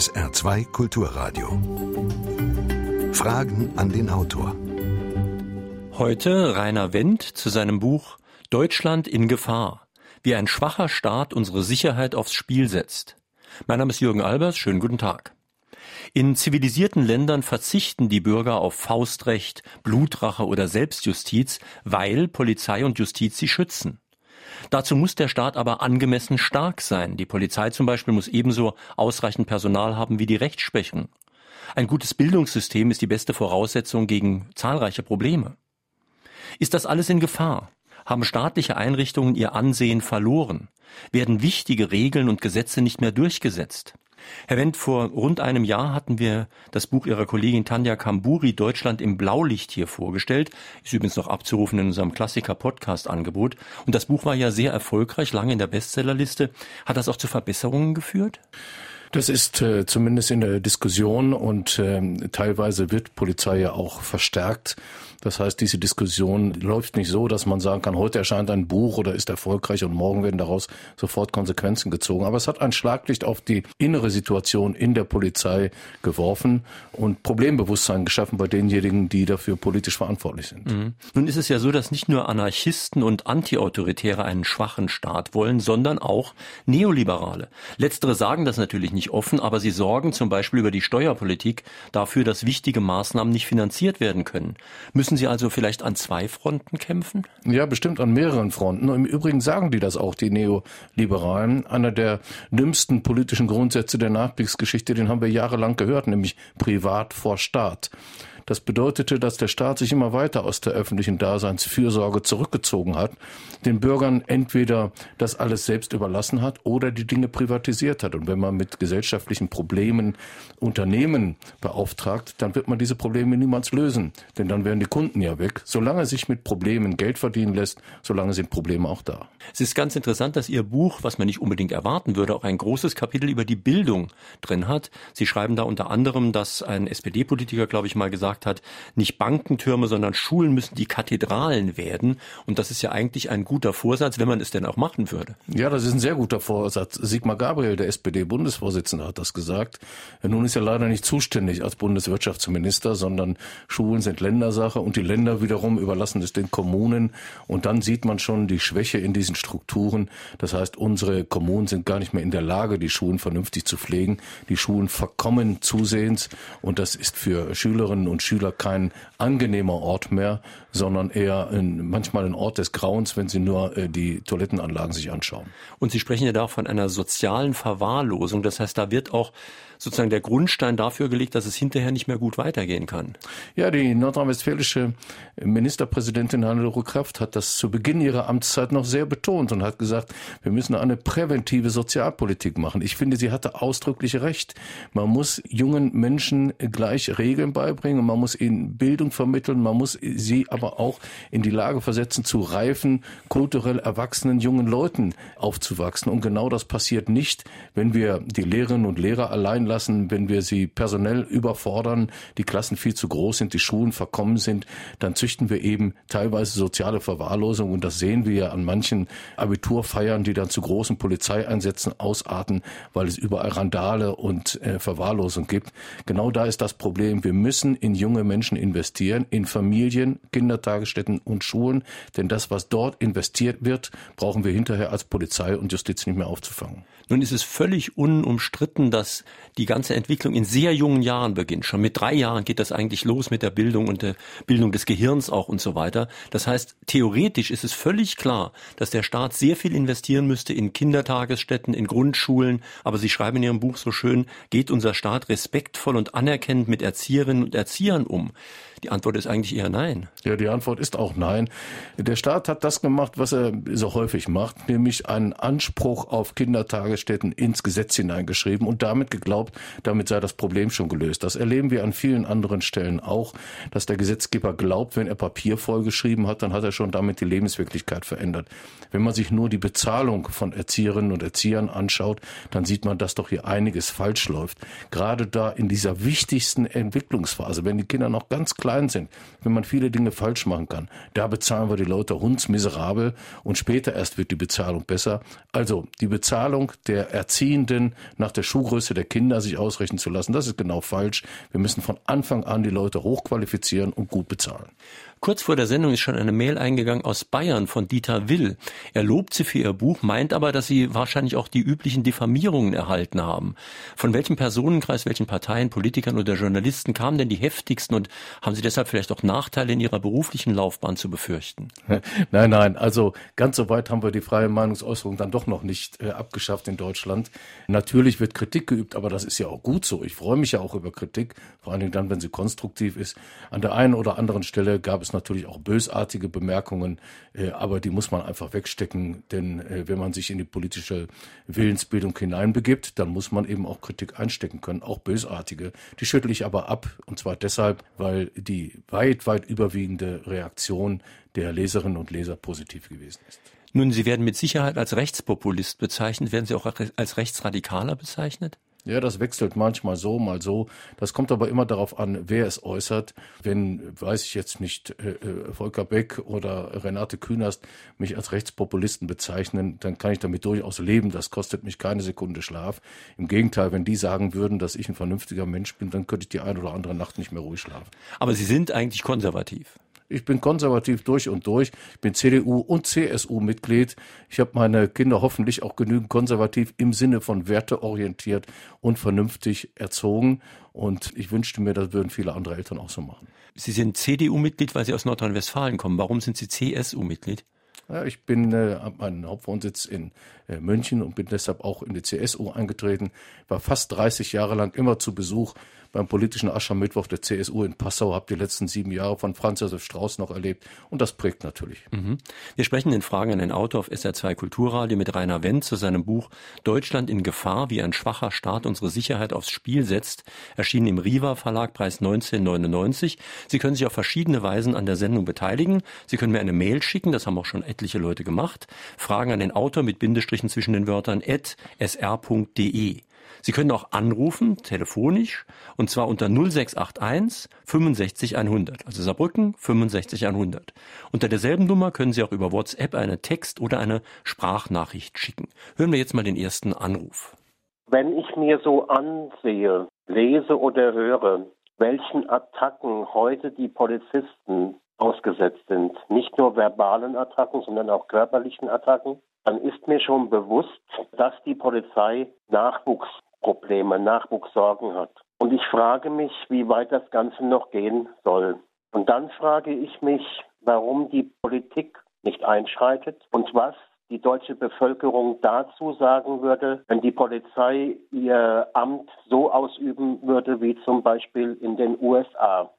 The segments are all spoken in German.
SR2 Kulturradio. Fragen an den Autor. Heute Rainer Wendt zu seinem Buch Deutschland in Gefahr. Wie ein schwacher Staat unsere Sicherheit aufs Spiel setzt. Mein Name ist Jürgen Albers. Schönen guten Tag. In zivilisierten Ländern verzichten die Bürger auf Faustrecht, Blutrache oder Selbstjustiz, weil Polizei und Justiz sie schützen. Dazu muss der Staat aber angemessen stark sein. Die Polizei zum Beispiel muss ebenso ausreichend Personal haben wie die Rechtsprechung. Ein gutes Bildungssystem ist die beste Voraussetzung gegen zahlreiche Probleme. Ist das alles in Gefahr? Haben staatliche Einrichtungen ihr Ansehen verloren? Werden wichtige Regeln und Gesetze nicht mehr durchgesetzt? Herr Wendt, vor rund einem Jahr hatten wir das Buch Ihrer Kollegin Tanja Kamburi Deutschland im Blaulicht hier vorgestellt. Ist übrigens noch abzurufen in unserem Klassiker-Podcast-Angebot. Und das Buch war ja sehr erfolgreich, lange in der Bestsellerliste. Hat das auch zu Verbesserungen geführt? Das ist äh, zumindest in der Diskussion und äh, teilweise wird Polizei ja auch verstärkt. Das heißt, diese Diskussion läuft nicht so, dass man sagen kann, heute erscheint ein Buch oder ist erfolgreich und morgen werden daraus sofort Konsequenzen gezogen. Aber es hat ein Schlaglicht auf die innere Situation in der Polizei geworfen und Problembewusstsein geschaffen bei denjenigen, die dafür politisch verantwortlich sind. Mhm. Nun ist es ja so, dass nicht nur Anarchisten und Antiautoritäre einen schwachen Staat wollen, sondern auch Neoliberale. Letztere sagen das natürlich nicht offen, aber sie sorgen zum Beispiel über die Steuerpolitik dafür, dass wichtige Maßnahmen nicht finanziert werden können. Müssen Müssen Sie also vielleicht an zwei Fronten kämpfen? Ja, bestimmt an mehreren Fronten. Im Übrigen sagen die das auch, die Neoliberalen. Einer der dümmsten politischen Grundsätze der Nachkriegsgeschichte, den haben wir jahrelang gehört, nämlich Privat vor Staat. Das bedeutete, dass der Staat sich immer weiter aus der öffentlichen Daseinsfürsorge zurückgezogen hat, den Bürgern entweder das alles selbst überlassen hat oder die Dinge privatisiert hat. Und wenn man mit gesellschaftlichen Problemen Unternehmen beauftragt, dann wird man diese Probleme niemals lösen, denn dann wären die Kunden ja weg. Solange sich mit Problemen Geld verdienen lässt, solange sind Probleme auch da. Es ist ganz interessant, dass Ihr Buch, was man nicht unbedingt erwarten würde, auch ein großes Kapitel über die Bildung drin hat. Sie schreiben da unter anderem, dass ein SPD-Politiker, glaube ich, mal gesagt gesagt hat, nicht Bankentürme, sondern Schulen müssen die Kathedralen werden. Und das ist ja eigentlich ein guter Vorsatz, wenn man es denn auch machen würde. Ja, das ist ein sehr guter Vorsatz. Sigmar Gabriel, der SPD-Bundesvorsitzende, hat das gesagt. Nun ist er leider nicht zuständig als Bundeswirtschaftsminister, sondern Schulen sind Ländersache und die Länder wiederum überlassen es den Kommunen. Und dann sieht man schon die Schwäche in diesen Strukturen. Das heißt, unsere Kommunen sind gar nicht mehr in der Lage, die Schulen vernünftig zu pflegen. Die Schulen verkommen zusehends und das ist für Schülerinnen und Schüler Schüler kein angenehmer Ort mehr, sondern eher ein, manchmal ein Ort des Grauens, wenn sie nur äh, die Toilettenanlagen sich anschauen. Und Sie sprechen ja da von einer sozialen Verwahrlosung. Das heißt, da wird auch sozusagen der Grundstein dafür gelegt, dass es hinterher nicht mehr gut weitergehen kann. Ja, die nordrhein-westfälische Ministerpräsidentin Hannelore Kraft hat das zu Beginn ihrer Amtszeit noch sehr betont und hat gesagt, wir müssen eine präventive Sozialpolitik machen. Ich finde, sie hatte ausdrücklich recht. Man muss jungen Menschen gleich Regeln beibringen, man muss ihnen Bildung vermitteln, man muss sie aber auch in die Lage versetzen, zu reifen, kulturell erwachsenen jungen Leuten aufzuwachsen. Und genau das passiert nicht, wenn wir die Lehrerinnen und Lehrer allein lassen, wenn wir sie personell überfordern, die Klassen viel zu groß sind, die Schulen verkommen sind, dann züchten wir eben teilweise soziale Verwahrlosung und das sehen wir ja an manchen Abiturfeiern, die dann zu großen Polizeieinsätzen ausarten, weil es überall Randale und äh, Verwahrlosung gibt. Genau da ist das Problem. Wir müssen in junge Menschen investieren, in Familien, Kindertagesstätten und Schulen, denn das, was dort investiert wird, brauchen wir hinterher als Polizei und Justiz nicht mehr aufzufangen. Nun ist es völlig unumstritten, dass die ganze Entwicklung in sehr jungen Jahren beginnt. Schon mit drei Jahren geht das eigentlich los mit der Bildung und der Bildung des Gehirns auch und so weiter. Das heißt, theoretisch ist es völlig klar, dass der Staat sehr viel investieren müsste in Kindertagesstätten, in Grundschulen. Aber Sie schreiben in Ihrem Buch so schön, geht unser Staat respektvoll und anerkennend mit Erzieherinnen und Erziehern um? Die Antwort ist eigentlich eher nein. Ja, die Antwort ist auch nein. Der Staat hat das gemacht, was er so häufig macht, nämlich einen Anspruch auf Kindertagesstätten ins Gesetz hineingeschrieben und damit geglaubt, damit sei das Problem schon gelöst. Das erleben wir an vielen anderen Stellen auch, dass der Gesetzgeber glaubt, wenn er Papier vollgeschrieben hat, dann hat er schon damit die Lebenswirklichkeit verändert. Wenn man sich nur die Bezahlung von Erzieherinnen und Erziehern anschaut, dann sieht man, dass doch hier einiges falsch läuft. Gerade da in dieser wichtigsten Entwicklungsphase, wenn die Kinder noch ganz klar klein sind, wenn man viele Dinge falsch machen kann, da bezahlen wir die Leute hundsmiserabel und später erst wird die Bezahlung besser. Also die Bezahlung der Erziehenden nach der Schuhgröße der Kinder sich ausrechnen zu lassen. Das ist genau falsch. Wir müssen von Anfang an die Leute hochqualifizieren und gut bezahlen. Kurz vor der Sendung ist schon eine Mail eingegangen aus Bayern von Dieter Will. Er lobt sie für ihr Buch, meint aber, dass sie wahrscheinlich auch die üblichen Diffamierungen erhalten haben. Von welchem Personenkreis, welchen Parteien, Politikern oder Journalisten kamen denn die heftigsten und haben sie deshalb vielleicht auch Nachteile in ihrer beruflichen Laufbahn zu befürchten? Nein, nein, also ganz so weit haben wir die freie Meinungsäußerung dann doch noch nicht äh, abgeschafft in Deutschland. Natürlich wird Kritik geübt, aber das ist ja auch gut so. Ich freue mich ja auch über Kritik, vor allen Dingen dann, wenn sie konstruktiv ist. An der einen oder anderen Stelle gab es natürlich auch bösartige Bemerkungen, äh, aber die muss man einfach wegstecken, denn äh, wenn man sich in die politische Willensbildung hineinbegibt, dann muss man eben auch Kritik einstecken können, auch bösartige. Die schüttle ich aber ab, und zwar deshalb, weil die weit, weit überwiegende Reaktion der Leserinnen und Leser positiv gewesen ist. Nun, Sie werden mit Sicherheit als Rechtspopulist bezeichnet. Werden Sie auch als Rechtsradikaler bezeichnet? Ja, das wechselt manchmal so, mal so. Das kommt aber immer darauf an, wer es äußert. Wenn, weiß ich jetzt nicht, äh, äh, Volker Beck oder Renate Künast mich als Rechtspopulisten bezeichnen, dann kann ich damit durchaus leben. Das kostet mich keine Sekunde Schlaf. Im Gegenteil, wenn die sagen würden, dass ich ein vernünftiger Mensch bin, dann könnte ich die eine oder andere Nacht nicht mehr ruhig schlafen. Aber Sie sind eigentlich konservativ. Ich bin konservativ durch und durch. Ich bin CDU und CSU-Mitglied. Ich habe meine Kinder hoffentlich auch genügend konservativ im Sinne von werteorientiert und vernünftig erzogen. Und ich wünschte mir, das würden viele andere Eltern auch so machen. Sie sind CDU-Mitglied, weil Sie aus Nordrhein-Westfalen kommen. Warum sind Sie CSU-Mitglied? Ja, ich bin äh, meinen Hauptwohnsitz in München und bin deshalb auch in die CSU eingetreten. War fast 30 Jahre lang immer zu Besuch beim politischen Aschermittwoch der CSU in Passau, habe die letzten sieben Jahre von Franz Josef Strauß noch erlebt und das prägt natürlich. Mhm. Wir sprechen in Fragen an den Autor auf SR2 Kulturradio mit Rainer Wendt zu seinem Buch Deutschland in Gefahr, wie ein schwacher Staat unsere Sicherheit aufs Spiel setzt, erschienen im Riva Verlag, Preis 1999. Sie können sich auf verschiedene Weisen an der Sendung beteiligen. Sie können mir eine Mail schicken, das haben auch schon etliche Leute gemacht. Fragen an den Autor mit Bindestrichen zwischen den Wörtern at sr.de. Sie können auch anrufen, telefonisch, und zwar unter 0681 65 100. Also Saarbrücken 65 100. Unter derselben Nummer können Sie auch über WhatsApp eine Text- oder eine Sprachnachricht schicken. Hören wir jetzt mal den ersten Anruf. Wenn ich mir so ansehe, lese oder höre, welchen Attacken heute die Polizisten ausgesetzt sind, nicht nur verbalen Attacken, sondern auch körperlichen Attacken, dann ist mir schon bewusst, dass die Polizei Nachwuchsprobleme, Nachwuchssorgen hat. Und ich frage mich, wie weit das Ganze noch gehen soll. Und dann frage ich mich, warum die Politik nicht einschreitet und was die deutsche Bevölkerung dazu sagen würde, wenn die Polizei ihr Amt so ausüben würde wie zum Beispiel in den USA.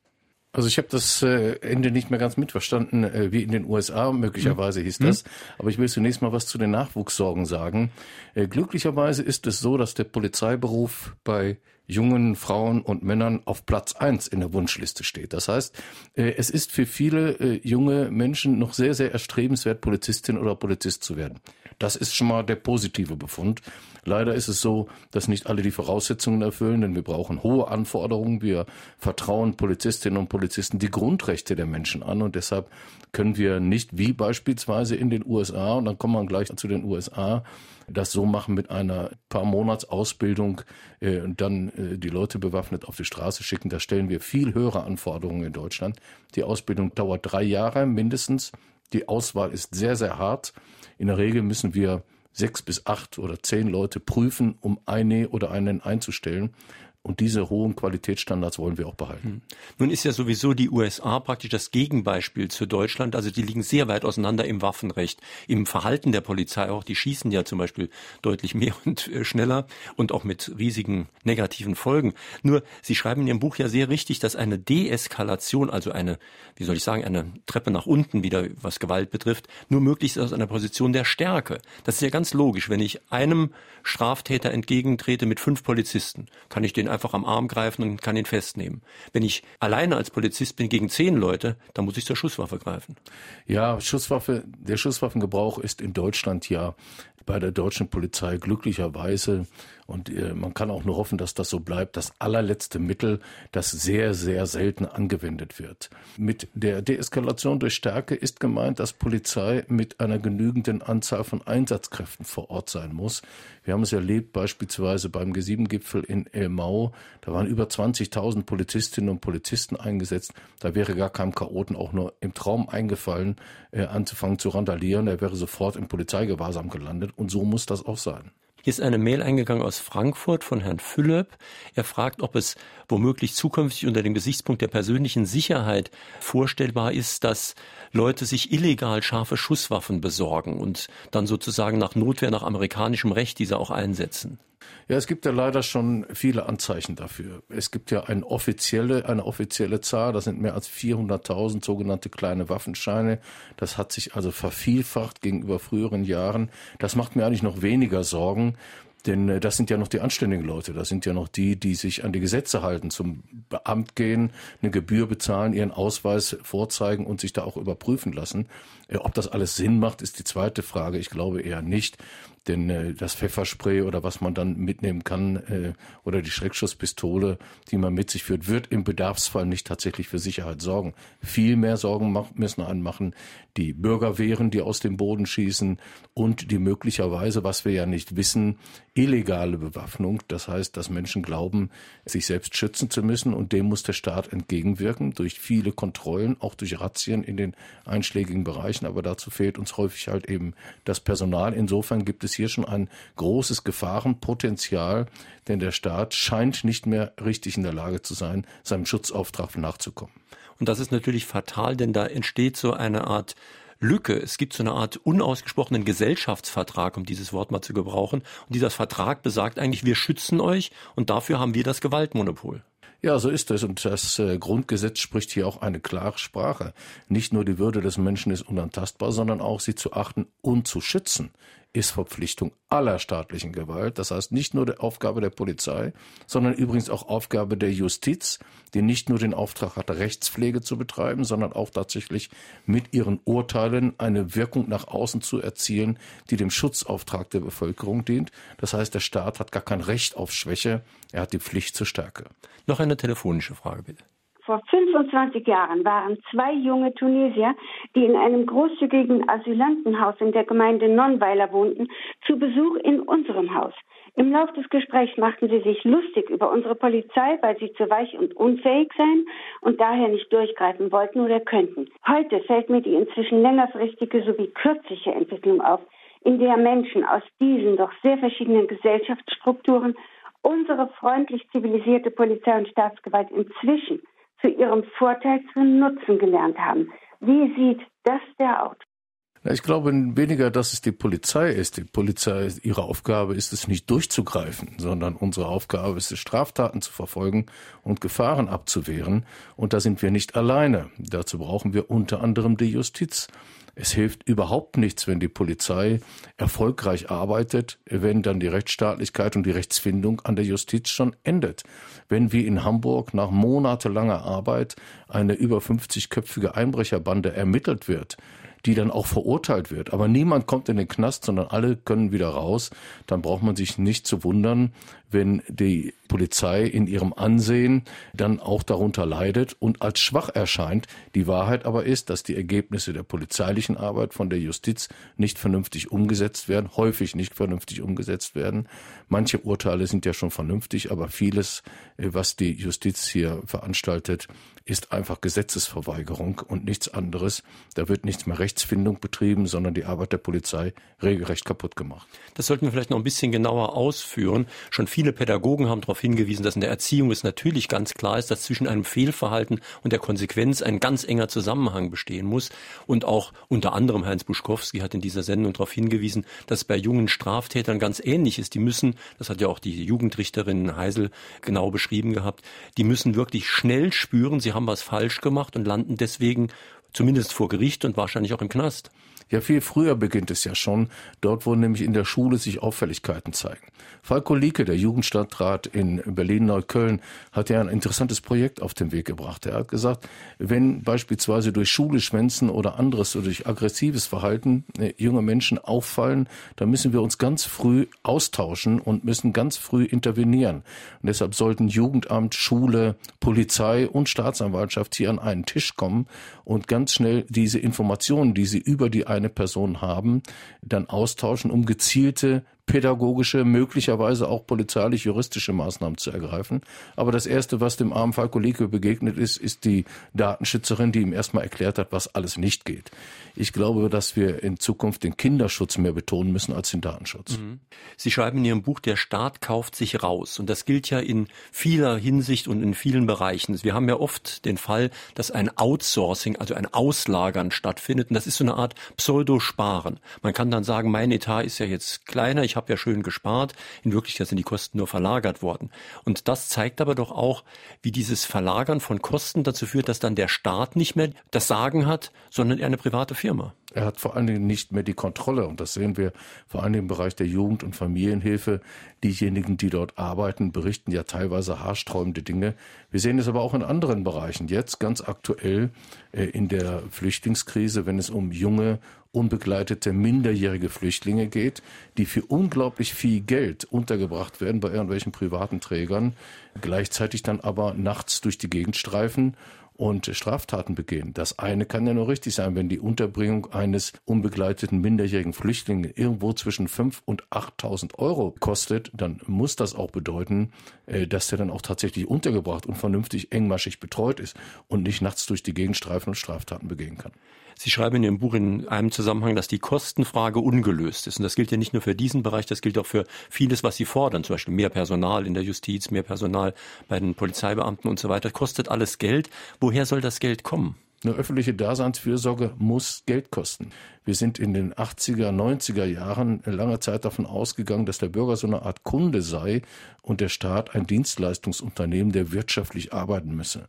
Also ich habe das äh, Ende nicht mehr ganz mitverstanden, äh, wie in den USA möglicherweise hieß das. Aber ich will zunächst mal was zu den Nachwuchssorgen sagen. Äh, glücklicherweise ist es so, dass der Polizeiberuf bei jungen Frauen und Männern auf Platz eins in der Wunschliste steht. Das heißt, äh, es ist für viele äh, junge Menschen noch sehr, sehr erstrebenswert, Polizistin oder Polizist zu werden. Das ist schon mal der positive Befund. Leider ist es so, dass nicht alle die Voraussetzungen erfüllen, denn wir brauchen hohe Anforderungen. Wir vertrauen Polizistinnen und Polizisten die Grundrechte der Menschen an und deshalb können wir nicht wie beispielsweise in den USA, und dann kommen wir gleich zu den USA, das so machen mit einer paar Monats Ausbildung äh, und dann äh, die Leute bewaffnet auf die Straße schicken. Da stellen wir viel höhere Anforderungen in Deutschland. Die Ausbildung dauert drei Jahre mindestens. Die Auswahl ist sehr, sehr hart. In der Regel müssen wir sechs bis acht oder zehn Leute prüfen, um eine oder einen einzustellen. Und diese hohen Qualitätsstandards wollen wir auch behalten. Hm. Nun ist ja sowieso die USA praktisch das Gegenbeispiel zu Deutschland. Also die liegen sehr weit auseinander im Waffenrecht, im Verhalten der Polizei auch. Die schießen ja zum Beispiel deutlich mehr und äh, schneller und auch mit riesigen negativen Folgen. Nur, Sie schreiben in Ihrem Buch ja sehr richtig, dass eine Deeskalation, also eine, wie soll ich sagen, eine Treppe nach unten wieder, was Gewalt betrifft, nur möglich ist aus einer Position der Stärke. Das ist ja ganz logisch. Wenn ich einem Straftäter entgegentrete mit fünf Polizisten, kann ich den einfach am Arm greifen und kann ihn festnehmen. Wenn ich alleine als Polizist bin gegen zehn Leute, dann muss ich zur Schusswaffe greifen. Ja, Schusswaffe, der Schusswaffengebrauch ist in Deutschland ja bei der deutschen Polizei glücklicherweise und äh, man kann auch nur hoffen, dass das so bleibt. Das allerletzte Mittel, das sehr, sehr selten angewendet wird. Mit der Deeskalation durch Stärke ist gemeint, dass Polizei mit einer genügenden Anzahl von Einsatzkräften vor Ort sein muss. Wir haben es erlebt beispielsweise beim G7-Gipfel in Elmau. Da waren über 20.000 Polizistinnen und Polizisten eingesetzt. Da wäre gar keinem Chaoten auch nur im Traum eingefallen, äh, anzufangen zu randalieren. Er wäre sofort im Polizeigewahrsam gelandet. Und so muss das auch sein. Hier ist eine Mail eingegangen aus Frankfurt von Herrn Philipp. Er fragt, ob es womöglich zukünftig unter dem Gesichtspunkt der persönlichen Sicherheit vorstellbar ist, dass Leute sich illegal scharfe Schusswaffen besorgen und dann sozusagen nach Notwehr nach amerikanischem Recht diese auch einsetzen. Ja, es gibt ja leider schon viele Anzeichen dafür. Es gibt ja eine offizielle, eine offizielle Zahl, das sind mehr als 400.000 sogenannte kleine Waffenscheine. Das hat sich also vervielfacht gegenüber früheren Jahren. Das macht mir eigentlich noch weniger Sorgen. Denn äh, das sind ja noch die anständigen Leute. Das sind ja noch die, die sich an die Gesetze halten, zum Beamt gehen, eine Gebühr bezahlen, ihren Ausweis vorzeigen und sich da auch überprüfen lassen. Äh, ob das alles Sinn macht, ist die zweite Frage. Ich glaube eher nicht. Denn äh, das Pfefferspray oder was man dann mitnehmen kann äh, oder die Schreckschusspistole, die man mit sich führt, wird im Bedarfsfall nicht tatsächlich für Sicherheit sorgen. Viel mehr Sorgen müssen anmachen die Bürgerwehren, die aus dem Boden schießen und die möglicherweise, was wir ja nicht wissen, illegale Bewaffnung. Das heißt, dass Menschen glauben, sich selbst schützen zu müssen und dem muss der Staat entgegenwirken durch viele Kontrollen, auch durch Razzien in den einschlägigen Bereichen. Aber dazu fehlt uns häufig halt eben das Personal. Insofern gibt es hier schon ein großes Gefahrenpotenzial, denn der Staat scheint nicht mehr richtig in der Lage zu sein, seinem Schutzauftrag nachzukommen. Und das ist natürlich fatal, denn da entsteht so eine Art Lücke. Es gibt so eine Art unausgesprochenen Gesellschaftsvertrag, um dieses Wort mal zu gebrauchen. Und dieser Vertrag besagt eigentlich, wir schützen euch und dafür haben wir das Gewaltmonopol. Ja, so ist es. Und das äh, Grundgesetz spricht hier auch eine klare Sprache. Nicht nur die Würde des Menschen ist unantastbar, sondern auch sie zu achten und zu schützen ist Verpflichtung aller staatlichen Gewalt. Das heißt nicht nur die Aufgabe der Polizei, sondern übrigens auch Aufgabe der Justiz, die nicht nur den Auftrag hat, Rechtspflege zu betreiben, sondern auch tatsächlich mit ihren Urteilen eine Wirkung nach außen zu erzielen, die dem Schutzauftrag der Bevölkerung dient. Das heißt, der Staat hat gar kein Recht auf Schwäche, er hat die Pflicht zur Stärke. Noch eine telefonische Frage bitte. Vor 25 Jahren waren zwei junge Tunesier, die in einem großzügigen Asylantenhaus in der Gemeinde Nonweiler wohnten, zu Besuch in unserem Haus. Im Lauf des Gesprächs machten sie sich lustig über unsere Polizei, weil sie zu weich und unfähig seien und daher nicht durchgreifen wollten oder könnten. Heute fällt mir die inzwischen längerfristige sowie kürzliche Entwicklung auf, in der Menschen aus diesen doch sehr verschiedenen Gesellschaftsstrukturen unsere freundlich zivilisierte Polizei und Staatsgewalt inzwischen zu ihrem Vorteil zu nutzen gelernt haben. Wie sieht das der Autor? Ich glaube weniger, dass es die Polizei ist. Die Polizei, ihre Aufgabe ist es nicht durchzugreifen, sondern unsere Aufgabe ist es, Straftaten zu verfolgen und Gefahren abzuwehren. Und da sind wir nicht alleine. Dazu brauchen wir unter anderem die Justiz. Es hilft überhaupt nichts, wenn die Polizei erfolgreich arbeitet, wenn dann die Rechtsstaatlichkeit und die Rechtsfindung an der Justiz schon endet. Wenn wie in Hamburg nach monatelanger Arbeit eine über 50-köpfige Einbrecherbande ermittelt wird, die dann auch verurteilt wird. Aber niemand kommt in den Knast, sondern alle können wieder raus. Dann braucht man sich nicht zu wundern, wenn die Polizei in ihrem Ansehen dann auch darunter leidet und als schwach erscheint. Die Wahrheit aber ist, dass die Ergebnisse der polizeilichen Arbeit von der Justiz nicht vernünftig umgesetzt werden, häufig nicht vernünftig umgesetzt werden. Manche Urteile sind ja schon vernünftig, aber vieles, äh, was die Justiz hier veranstaltet, ist einfach Gesetzesverweigerung und nichts anderes. Da wird nichts mehr Rechtsfindung betrieben, sondern die Arbeit der Polizei regelrecht kaputt gemacht. Das sollten wir vielleicht noch ein bisschen genauer ausführen. Schon viele Pädagogen haben darauf hingewiesen, dass in der Erziehung es natürlich ganz klar ist, dass zwischen einem Fehlverhalten und der Konsequenz ein ganz enger Zusammenhang bestehen muss. Und auch unter anderem Heinz Buschkowski hat in dieser Sendung darauf hingewiesen, dass bei jungen Straftätern ganz ähnlich ist. Die müssen, das hat ja auch die Jugendrichterin Heisel genau beschrieben gehabt, die müssen wirklich schnell spüren, sie haben was falsch gemacht und landen deswegen zumindest vor Gericht und wahrscheinlich auch im Knast. Ja, viel früher beginnt es ja schon, dort wo nämlich in der Schule sich Auffälligkeiten zeigen. Falko Lieke, der Jugendstadtrat in Berlin-Neukölln, hat ja ein interessantes Projekt auf den Weg gebracht. Er hat gesagt, wenn beispielsweise durch Schule schwänzen oder anderes oder durch aggressives Verhalten äh, junge Menschen auffallen, dann müssen wir uns ganz früh austauschen und müssen ganz früh intervenieren. Und deshalb sollten Jugendamt, Schule, Polizei und Staatsanwaltschaft hier an einen Tisch kommen und ganz schnell diese Informationen, die sie über die eine Person haben, dann austauschen, um gezielte pädagogische, möglicherweise auch polizeilich-juristische Maßnahmen zu ergreifen. Aber das Erste, was dem armen Falco Leke begegnet ist, ist die Datenschützerin, die ihm erstmal erklärt hat, was alles nicht geht. Ich glaube, dass wir in Zukunft den Kinderschutz mehr betonen müssen als den Datenschutz. Mhm. Sie schreiben in Ihrem Buch, der Staat kauft sich raus. Und das gilt ja in vieler Hinsicht und in vielen Bereichen. Wir haben ja oft den Fall, dass ein Outsourcing, also ein Auslagern stattfindet. Und das ist so eine Art Pseudosparen. Man kann dann sagen, mein Etat ist ja jetzt kleiner, ich habe ja schön gespart. In Wirklichkeit sind die Kosten nur verlagert worden. Und das zeigt aber doch auch, wie dieses Verlagern von Kosten dazu führt, dass dann der Staat nicht mehr das Sagen hat, sondern eine private Firma. Er hat vor allen Dingen nicht mehr die Kontrolle. Und das sehen wir vor allem im Bereich der Jugend- und Familienhilfe. Diejenigen, die dort arbeiten, berichten ja teilweise haarsträubende Dinge. Wir sehen es aber auch in anderen Bereichen. Jetzt ganz aktuell äh, in der Flüchtlingskrise, wenn es um junge, unbegleitete, minderjährige Flüchtlinge geht, die für unglaublich viel Geld untergebracht werden bei irgendwelchen privaten Trägern, gleichzeitig dann aber nachts durch die Gegend streifen und Straftaten begehen. Das eine kann ja nur richtig sein, wenn die Unterbringung eines unbegleiteten minderjährigen Flüchtlings irgendwo zwischen 5.000 und 8.000 Euro kostet, dann muss das auch bedeuten, äh, dass der dann auch tatsächlich untergebracht und vernünftig engmaschig betreut ist und nicht nachts durch die Gegend streifen und Straftaten begehen kann. Sie schreiben in Ihrem Buch in einem Zusammenhang, dass die Kostenfrage ungelöst ist. Und das gilt ja nicht nur für diesen Bereich, das gilt auch für vieles, was Sie fordern. Zum Beispiel mehr Personal in der Justiz, mehr Personal bei den Polizeibeamten und so weiter. Kostet alles Geld. Woher soll das Geld kommen? Eine öffentliche Daseinsfürsorge muss Geld kosten. Wir sind in den 80er, 90er Jahren lange Zeit davon ausgegangen, dass der Bürger so eine Art Kunde sei und der Staat ein Dienstleistungsunternehmen, der wirtschaftlich arbeiten müsse.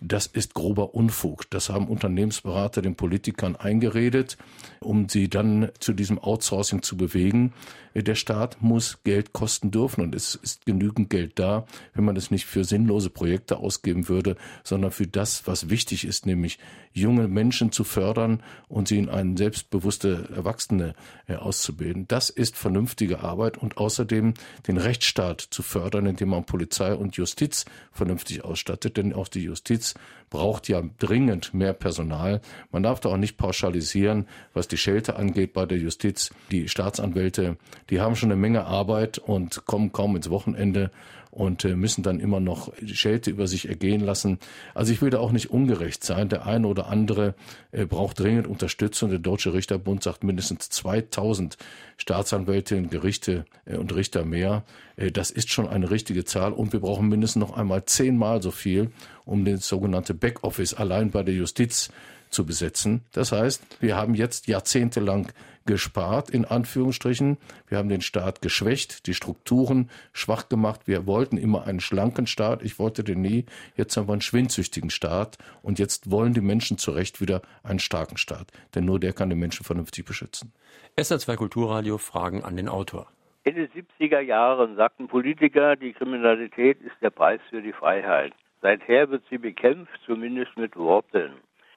Das ist grober Unfug. Das haben Unternehmensberater den Politikern eingeredet, um sie dann zu diesem Outsourcing zu bewegen. Der Staat muss Geld kosten dürfen und es ist genügend Geld da, wenn man es nicht für sinnlose Projekte ausgeben würde, sondern für das, was wichtig ist, nämlich junge Menschen zu fördern und sie in eine selbstbewusste Erwachsene äh, auszubilden. Das ist vernünftige Arbeit und außerdem den Rechtsstaat zu fördern, indem man Polizei und Justiz vernünftig ausstattet, denn auch die Justiz braucht ja dringend mehr Personal. Man darf da auch nicht pauschalisieren, was die Schelte angeht bei der Justiz. Die Staatsanwälte, die haben schon eine Menge Arbeit und kommen kaum ins Wochenende und äh, müssen dann immer noch Schelte über sich ergehen lassen. Also ich will da auch nicht ungerecht sein. Der eine oder andere äh, braucht dringend Unterstützung. Der Deutsche Richterbund sagt mindestens 2000 Staatsanwältinnen, Gerichte äh, und Richter mehr. Das ist schon eine richtige Zahl und wir brauchen mindestens noch einmal zehnmal so viel, um den sogenannte Backoffice allein bei der Justiz zu besetzen. Das heißt, wir haben jetzt jahrzehntelang gespart, in Anführungsstrichen. Wir haben den Staat geschwächt, die Strukturen schwach gemacht. Wir wollten immer einen schlanken Staat. Ich wollte den nie. Jetzt haben wir einen schwindsüchtigen Staat. Und jetzt wollen die Menschen zu Recht wieder einen starken Staat. Denn nur der kann die Menschen vernünftig beschützen. SR2 Kulturradio Fragen an den Autor. In den 70er Jahren sagten Politiker, die Kriminalität ist der Preis für die Freiheit. Seither wird sie bekämpft, zumindest mit Worten.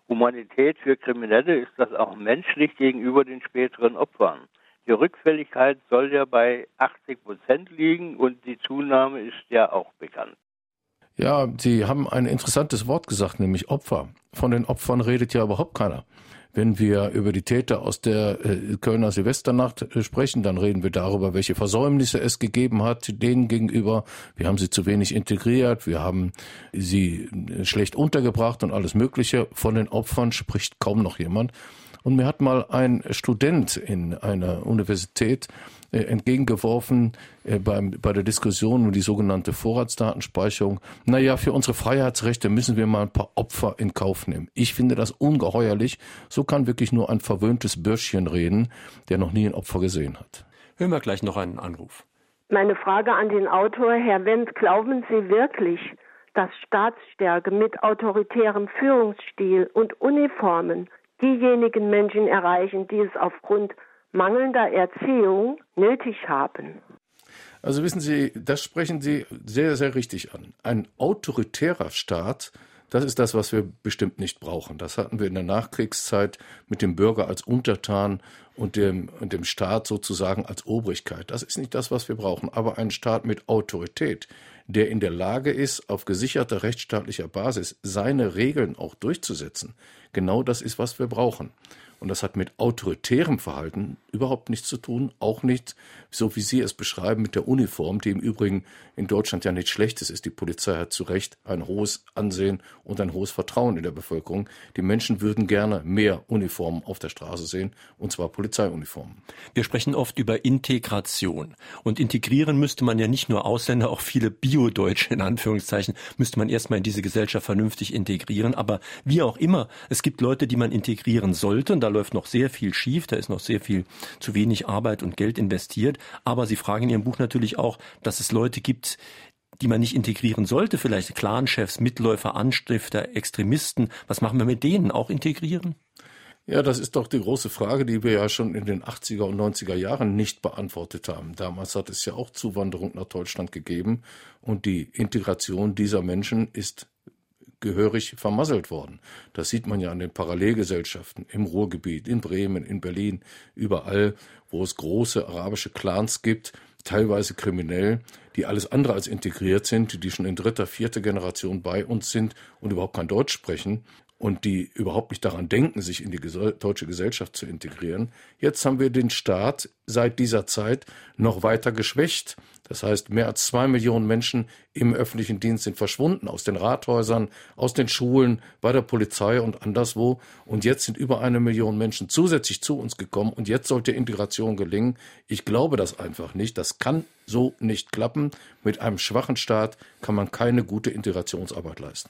Humanität für Kriminelle ist das auch menschlich gegenüber den späteren Opfern. Die Rückfälligkeit soll ja bei 80 Prozent liegen und die Zunahme ist ja auch bekannt. Ja, Sie haben ein interessantes Wort gesagt, nämlich Opfer. Von den Opfern redet ja überhaupt keiner. Wenn wir über die Täter aus der äh, Kölner Silvesternacht äh, sprechen, dann reden wir darüber, welche Versäumnisse es gegeben hat, denen gegenüber. Wir haben sie zu wenig integriert, wir haben sie äh, schlecht untergebracht und alles Mögliche. Von den Opfern spricht kaum noch jemand. Und mir hat mal ein Student in einer Universität äh, entgegengeworfen äh, beim, bei der Diskussion um die sogenannte Vorratsdatenspeicherung, naja, für unsere Freiheitsrechte müssen wir mal ein paar Opfer in Kauf nehmen. Ich finde das ungeheuerlich. So kann wirklich nur ein verwöhntes Bürschchen reden, der noch nie ein Opfer gesehen hat. Hören wir gleich noch einen Anruf. Meine Frage an den Autor, Herr Wendt, glauben Sie wirklich, dass Staatsstärke mit autoritärem Führungsstil und Uniformen diejenigen Menschen erreichen, die es aufgrund mangelnder Erziehung nötig haben. Also wissen Sie, das sprechen Sie sehr, sehr richtig an. Ein autoritärer Staat, das ist das, was wir bestimmt nicht brauchen. Das hatten wir in der Nachkriegszeit mit dem Bürger als Untertan und dem, und dem Staat sozusagen als Obrigkeit. Das ist nicht das, was wir brauchen. Aber ein Staat mit Autorität, der in der Lage ist, auf gesicherter rechtsstaatlicher Basis seine Regeln auch durchzusetzen, genau das ist, was wir brauchen. Und das hat mit autoritärem Verhalten überhaupt nichts zu tun, auch nicht, so wie Sie es beschreiben, mit der Uniform, die im Übrigen in Deutschland ja nichts Schlechtes ist. Die Polizei hat zu Recht ein hohes Ansehen und ein hohes Vertrauen in der Bevölkerung. Die Menschen würden gerne mehr Uniformen auf der Straße sehen, und zwar Polizeiuniformen. Wir sprechen oft über Integration. Und integrieren müsste man ja nicht nur Ausländer, auch viele Bio-Deutsche in Anführungszeichen, müsste man erstmal in diese Gesellschaft vernünftig integrieren. Aber wie auch immer, es gibt Leute, die man integrieren sollte. Und läuft noch sehr viel schief, da ist noch sehr viel zu wenig Arbeit und Geld investiert. Aber Sie fragen in Ihrem Buch natürlich auch, dass es Leute gibt, die man nicht integrieren sollte, vielleicht Clanchefs, Mitläufer, Anstifter, Extremisten. Was machen wir mit denen? Auch integrieren? Ja, das ist doch die große Frage, die wir ja schon in den 80er und 90er Jahren nicht beantwortet haben. Damals hat es ja auch Zuwanderung nach Deutschland gegeben und die Integration dieser Menschen ist gehörig vermasselt worden. Das sieht man ja an den Parallelgesellschaften im Ruhrgebiet, in Bremen, in Berlin, überall, wo es große arabische Clans gibt, teilweise kriminell, die alles andere als integriert sind, die schon in dritter, vierter Generation bei uns sind und überhaupt kein Deutsch sprechen und die überhaupt nicht daran denken, sich in die deutsche Gesellschaft zu integrieren. Jetzt haben wir den Staat seit dieser Zeit noch weiter geschwächt. Das heißt, mehr als zwei Millionen Menschen im öffentlichen Dienst sind verschwunden aus den Rathäusern, aus den Schulen, bei der Polizei und anderswo. Und jetzt sind über eine Million Menschen zusätzlich zu uns gekommen. Und jetzt sollte Integration gelingen. Ich glaube das einfach nicht. Das kann so nicht klappen. Mit einem schwachen Staat kann man keine gute Integrationsarbeit leisten.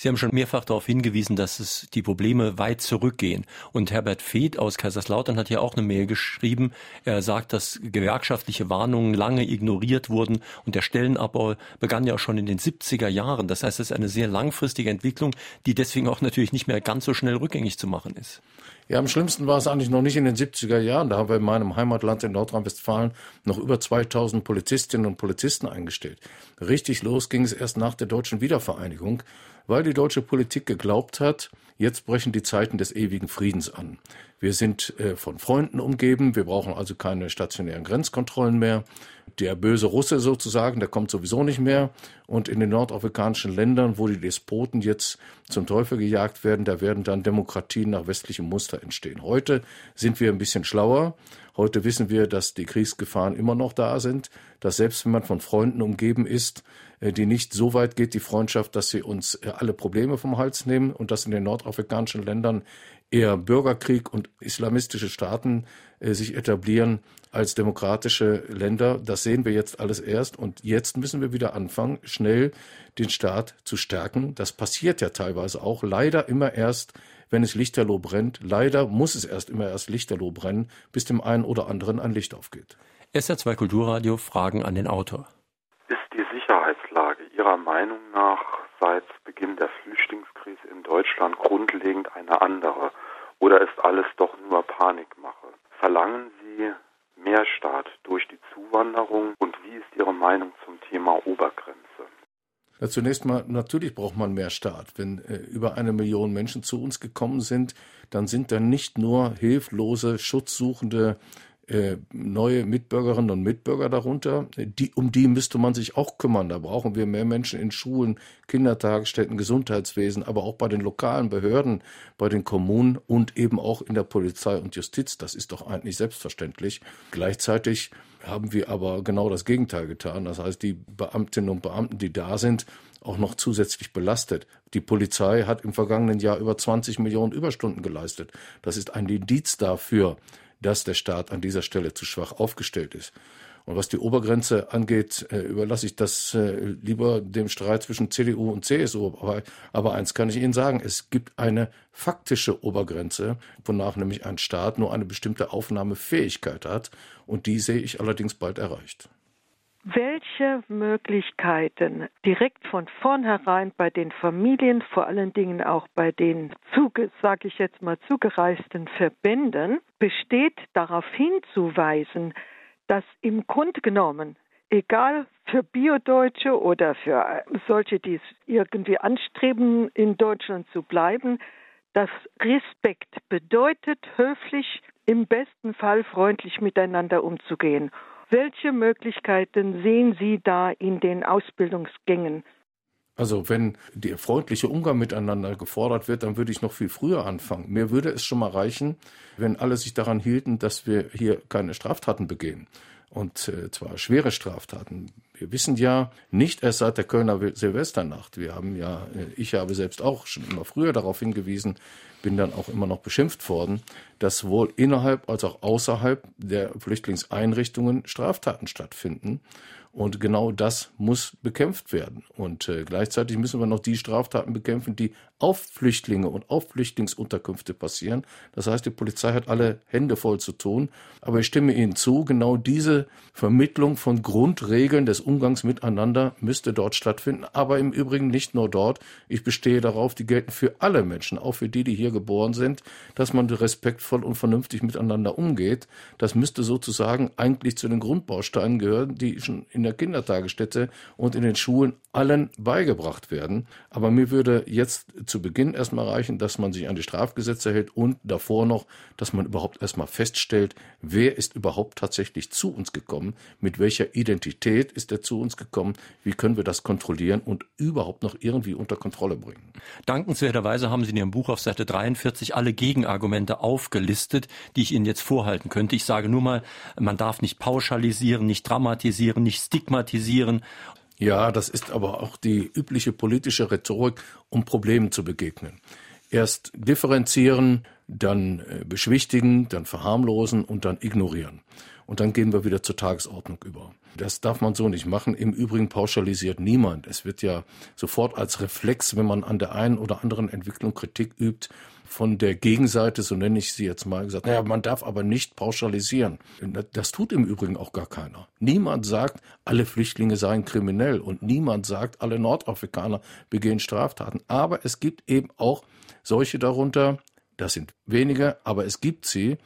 Sie haben schon mehrfach darauf hingewiesen, dass es die Probleme weit zurückgehen. Und Herbert Feeth aus Kaiserslautern hat ja auch eine Mail geschrieben. Er sagt, dass gewerkschaftliche Warnungen lange ignoriert wurden und der Stellenabbau begann ja auch schon in den 70er Jahren. Das heißt, es ist eine sehr langfristige Entwicklung, die deswegen auch natürlich nicht mehr ganz so schnell rückgängig zu machen ist. Ja, am schlimmsten war es eigentlich noch nicht in den 70er Jahren. Da haben wir in meinem Heimatland in Nordrhein-Westfalen noch über 2000 Polizistinnen und Polizisten eingestellt. Richtig los ging es erst nach der deutschen Wiedervereinigung weil die deutsche Politik geglaubt hat, jetzt brechen die Zeiten des ewigen Friedens an. Wir sind äh, von Freunden umgeben, wir brauchen also keine stationären Grenzkontrollen mehr. Der böse Russe sozusagen, der kommt sowieso nicht mehr. Und in den nordafrikanischen Ländern, wo die Despoten jetzt zum Teufel gejagt werden, da werden dann Demokratien nach westlichem Muster entstehen. Heute sind wir ein bisschen schlauer. Heute wissen wir, dass die Kriegsgefahren immer noch da sind, dass selbst wenn man von Freunden umgeben ist, die nicht so weit geht, die Freundschaft, dass sie uns äh, alle Probleme vom Hals nehmen und dass in den nordafrikanischen Ländern eher Bürgerkrieg und islamistische Staaten äh, sich etablieren als demokratische Länder. Das sehen wir jetzt alles erst. Und jetzt müssen wir wieder anfangen, schnell den Staat zu stärken. Das passiert ja teilweise auch. Leider immer erst, wenn es lichterloh brennt. Leider muss es erst immer erst lichterloh brennen, bis dem einen oder anderen ein Licht aufgeht. SR2 Kulturradio Fragen an den Autor. Ist die Sicherheitslage Ihrer Meinung nach seit Beginn der Flüchtlingskrise in Deutschland grundlegend eine andere? Oder ist alles doch nur Panikmache? Verlangen Sie mehr Staat durch die Zuwanderung und wie ist Ihre Meinung zum Thema Obergrenze? Ja, zunächst mal, natürlich braucht man mehr Staat. Wenn äh, über eine Million Menschen zu uns gekommen sind, dann sind da nicht nur hilflose, schutzsuchende neue Mitbürgerinnen und Mitbürger darunter. Die, um die müsste man sich auch kümmern. Da brauchen wir mehr Menschen in Schulen, Kindertagesstätten, Gesundheitswesen, aber auch bei den lokalen Behörden, bei den Kommunen und eben auch in der Polizei und Justiz. Das ist doch eigentlich selbstverständlich. Gleichzeitig haben wir aber genau das Gegenteil getan. Das heißt, die Beamtinnen und Beamten, die da sind, auch noch zusätzlich belastet. Die Polizei hat im vergangenen Jahr über 20 Millionen Überstunden geleistet. Das ist ein Indiz dafür, dass der Staat an dieser Stelle zu schwach aufgestellt ist. Und was die Obergrenze angeht, äh, überlasse ich das äh, lieber dem Streit zwischen CDU und CSU. Aber, aber eins kann ich Ihnen sagen, es gibt eine faktische Obergrenze, wonach nämlich ein Staat nur eine bestimmte Aufnahmefähigkeit hat. Und die sehe ich allerdings bald erreicht. Welche Möglichkeiten direkt von vornherein bei den Familien, vor allen Dingen auch bei den, sage ich jetzt mal, zugereisten Verbänden besteht, darauf hinzuweisen, dass im Grunde genommen, egal für Biodeutsche oder für solche, die es irgendwie anstreben, in Deutschland zu bleiben, dass Respekt bedeutet, höflich, im besten Fall freundlich miteinander umzugehen. Welche Möglichkeiten sehen Sie da in den Ausbildungsgängen? Also wenn der freundliche Umgang miteinander gefordert wird, dann würde ich noch viel früher anfangen. Mir würde es schon mal reichen, wenn alle sich daran hielten, dass wir hier keine Straftaten begehen. Und äh, zwar schwere Straftaten. Wir wissen ja nicht erst seit der Kölner Silvesternacht. Wir haben ja, äh, ich habe selbst auch schon immer früher darauf hingewiesen, bin dann auch immer noch beschimpft worden, dass sowohl innerhalb als auch außerhalb der Flüchtlingseinrichtungen Straftaten stattfinden. Und genau das muss bekämpft werden. Und äh, gleichzeitig müssen wir noch die Straftaten bekämpfen, die auf Flüchtlinge und auf Flüchtlingsunterkünfte passieren. Das heißt, die Polizei hat alle Hände voll zu tun. Aber ich stimme Ihnen zu, genau diese Vermittlung von Grundregeln des Umgangs miteinander müsste dort stattfinden. Aber im Übrigen nicht nur dort. Ich bestehe darauf, die gelten für alle Menschen, auch für die, die hier geboren sind, dass man respektvoll und vernünftig miteinander umgeht. Das müsste sozusagen eigentlich zu den Grundbausteinen gehören, die schon in der Kindertagesstätte und in den Schulen allen beigebracht werden. Aber mir würde jetzt zu Beginn erstmal reichen, dass man sich an die Strafgesetze hält und davor noch, dass man überhaupt erstmal feststellt, wer ist überhaupt tatsächlich zu uns gekommen, mit welcher Identität ist er zu uns gekommen, wie können wir das kontrollieren und überhaupt noch irgendwie unter Kontrolle bringen. Dankenswerterweise haben Sie in Ihrem Buch auf Seite 43 alle Gegenargumente aufgelistet, die ich Ihnen jetzt vorhalten könnte. Ich sage nur mal, man darf nicht pauschalisieren, nicht dramatisieren, nicht stigmatisieren ja, das ist aber auch die übliche politische Rhetorik, um Problemen zu begegnen. Erst differenzieren, dann äh, beschwichtigen, dann verharmlosen und dann ignorieren. Und dann gehen wir wieder zur Tagesordnung über. Das darf man so nicht machen. Im Übrigen pauschalisiert niemand. Es wird ja sofort als Reflex, wenn man an der einen oder anderen Entwicklung Kritik übt, von der Gegenseite, so nenne ich sie jetzt mal, gesagt, naja, man darf aber nicht pauschalisieren. Das tut im Übrigen auch gar keiner. Niemand sagt, alle Flüchtlinge seien kriminell und niemand sagt, alle Nordafrikaner begehen Straftaten. Aber es gibt eben auch solche darunter, das sind wenige, aber es gibt sie,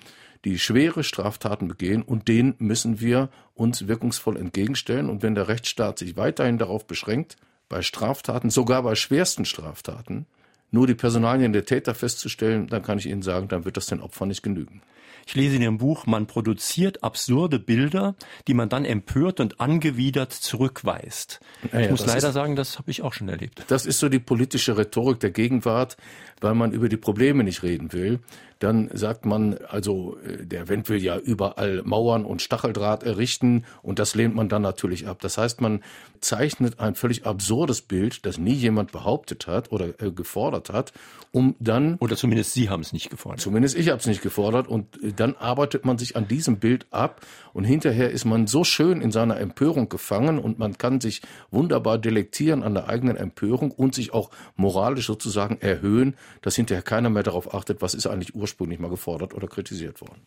die schwere Straftaten begehen und denen müssen wir uns wirkungsvoll entgegenstellen. Und wenn der Rechtsstaat sich weiterhin darauf beschränkt, bei Straftaten, sogar bei schwersten Straftaten, nur die Personalien der Täter festzustellen, dann kann ich Ihnen sagen, dann wird das den Opfern nicht genügen. Ich lese in Ihrem Buch, man produziert absurde Bilder, die man dann empört und angewidert zurückweist. Naja, ich muss leider ist, sagen, das habe ich auch schon erlebt. Das ist so die politische Rhetorik der Gegenwart, weil man über die Probleme nicht reden will. Dann sagt man, also äh, der Wendt will ja überall Mauern und Stacheldraht errichten und das lehnt man dann natürlich ab. Das heißt, man zeichnet ein völlig absurdes Bild, das nie jemand behauptet hat oder äh, gefordert hat, um dann oder zumindest Sie haben es nicht gefordert. Zumindest ich habe es nicht gefordert und äh, dann arbeitet man sich an diesem Bild ab und hinterher ist man so schön in seiner Empörung gefangen und man kann sich wunderbar delektieren an der eigenen Empörung und sich auch moralisch sozusagen erhöhen, dass hinterher keiner mehr darauf achtet, was ist eigentlich ursprünglich mal gefordert oder kritisiert worden.